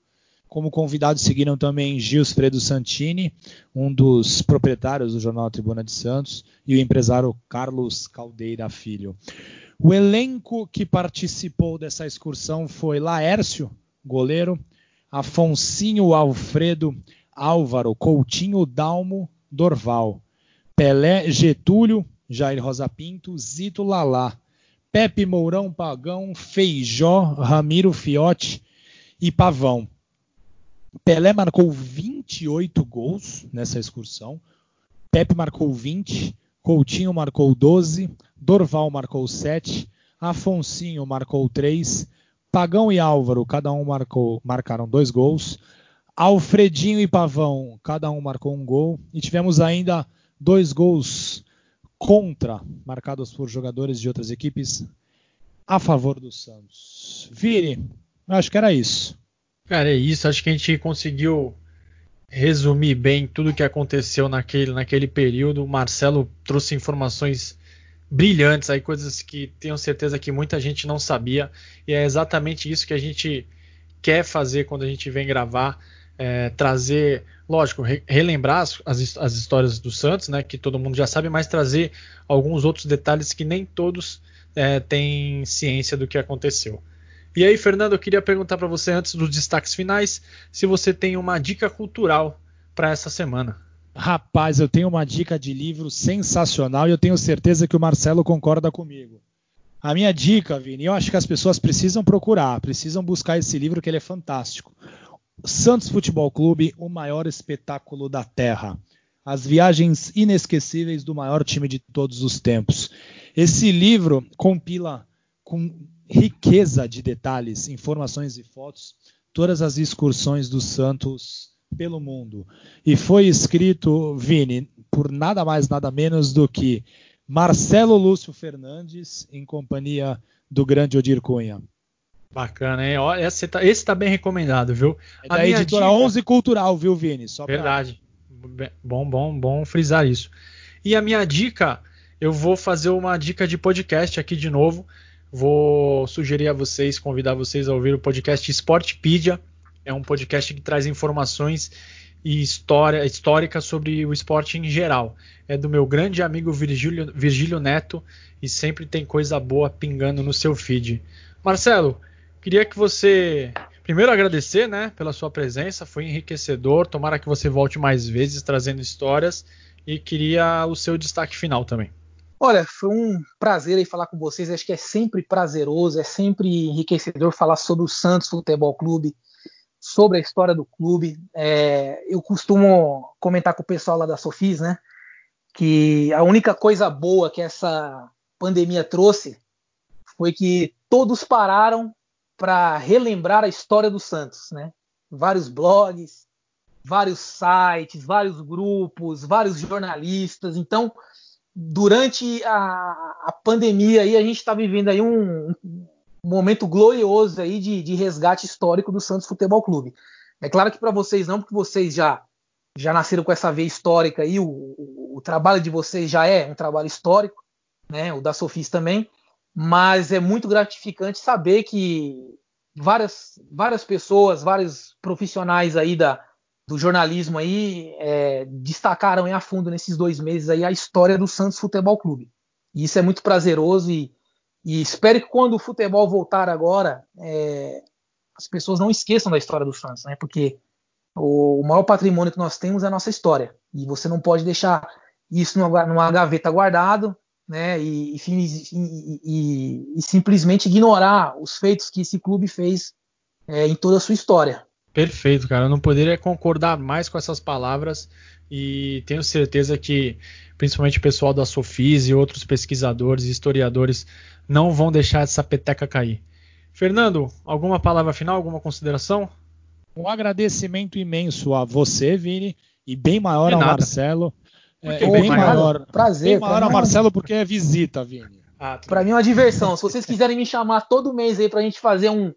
Como convidados seguiram também Gils Fredo Santini, um dos proprietários do jornal Tribuna de Santos, e o empresário Carlos Caldeira Filho. O elenco que participou dessa excursão foi Laércio, goleiro, Afonsinho Alfredo, Álvaro, Coutinho Dalmo, Dorval, Pelé, Getúlio, Jair Rosa Pinto, Zito Lalá, Pepe Mourão Pagão, Feijó, Ramiro Fiote e Pavão. Pelé marcou 28 gols nessa excursão. Pepe marcou 20, Coutinho marcou 12, Dorval marcou 7, Afonsinho marcou 3, Pagão e Álvaro, cada um marcou, marcaram dois gols. Alfredinho e Pavão, cada um marcou um gol. E tivemos ainda dois gols contra, marcados por jogadores de outras equipes, a favor do Santos. Vini, acho que era isso. Cara, é isso. Acho que a gente conseguiu resumir bem tudo o que aconteceu naquele, naquele período. O Marcelo trouxe informações brilhantes aí, coisas que tenho certeza que muita gente não sabia. E é exatamente isso que a gente quer fazer quando a gente vem gravar. É, trazer, lógico, re relembrar as, as, as, histórias do Santos, né, que todo mundo já sabe, mas trazer alguns outros detalhes que nem todos é, têm ciência do que aconteceu. E aí, Fernando, eu queria perguntar para você antes dos destaques finais, se você tem uma dica cultural para essa semana. Rapaz, eu tenho uma dica de livro sensacional e eu tenho certeza que o Marcelo concorda comigo. A minha dica, Vini, eu acho que as pessoas precisam procurar, precisam buscar esse livro que ele é fantástico. Santos Futebol Clube, o maior espetáculo da Terra. As viagens inesquecíveis do maior time de todos os tempos. Esse livro compila com riqueza de detalhes, informações e fotos, todas as excursões dos Santos pelo mundo. E foi escrito, Vini, por nada mais, nada menos do que Marcelo Lúcio Fernandes, em companhia do grande Odir Cunha. Bacana, hein? esse, tá, esse tá bem recomendado, viu? É da editora dica... 11 Cultural, viu, Vini? Só Verdade. Bom, bom, bom frisar isso. E a minha dica, eu vou fazer uma dica de podcast aqui de novo. Vou sugerir a vocês, convidar vocês a ouvir o podcast Sportpedia. É um podcast que traz informações e história histórica sobre o esporte em geral. É do meu grande amigo Virgílio, Virgílio Neto e sempre tem coisa boa pingando no seu feed. Marcelo, queria que você primeiro agradecer, né, pela sua presença, foi enriquecedor. Tomara que você volte mais vezes trazendo histórias e queria o seu destaque final também. Olha, foi um prazer aí falar com vocês. Acho que é sempre prazeroso, é sempre enriquecedor falar sobre o Santos Futebol Clube, sobre a história do clube. É, eu costumo comentar com o pessoal lá da Sofis, né? Que a única coisa boa que essa pandemia trouxe foi que todos pararam para relembrar a história do Santos, né? Vários blogs, vários sites, vários grupos, vários jornalistas. Então, durante a, a pandemia aí a gente está vivendo aí um, um, momento glorioso aí de, de, resgate histórico do Santos Futebol Clube. É claro que para vocês não, porque vocês já já nasceram com essa veia histórica aí, o, o, o, trabalho de vocês já é um trabalho histórico, né? O da Sofis também, mas é muito gratificante saber que várias várias pessoas, vários profissionais aí da do jornalismo aí é, destacaram a fundo nesses dois meses aí a história do Santos Futebol Clube. E isso é muito prazeroso e, e espero que quando o futebol voltar agora, é, as pessoas não esqueçam da história do Santos, né? Porque o, maior patrimônio que nós temos é a nossa história. E você não pode deixar isso numa, numa gaveta guardado, né? E, e, e, e, simplesmente ignorar os feitos que esse clube fez é, em toda a sua história. Perfeito, cara. Eu não poderia concordar mais com essas palavras e tenho certeza que principalmente o pessoal da Sofis e outros pesquisadores e historiadores não vão deixar essa peteca cair. Fernando, alguma palavra final, alguma consideração? Um agradecimento imenso a você, Vini, e bem maior ao Marcelo. É, bem maior, prazer. Bem maior ao Marcelo porque é visita, Vini. Ah, para mim é uma diversão. Se vocês quiserem me chamar todo mês aí pra gente fazer um,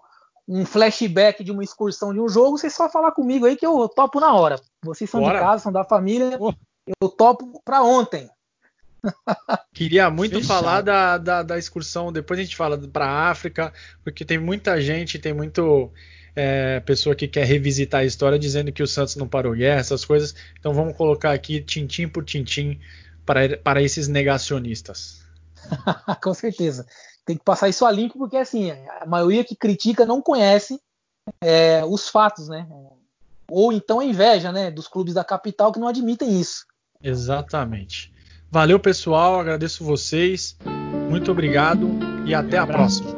um flashback de uma excursão de um jogo, vocês só falar comigo aí que eu topo na hora. Vocês são Bora. de casa, são da família. Oh. Eu topo pra ontem. Queria muito Fechado. falar da, da, da, excursão, depois a gente fala para a África, porque tem muita gente, tem muito é, pessoa que quer revisitar a história dizendo que o Santos não parou guerra, essas coisas. Então vamos colocar aqui tintim por tintim para, para esses negacionistas. Com certeza. Tem que passar isso a limpo, porque assim, a maioria que critica não conhece é, os fatos, né? Ou então a inveja né, dos clubes da capital que não admitem isso. Exatamente. Valeu, pessoal. Agradeço vocês. Muito obrigado e até a próxima.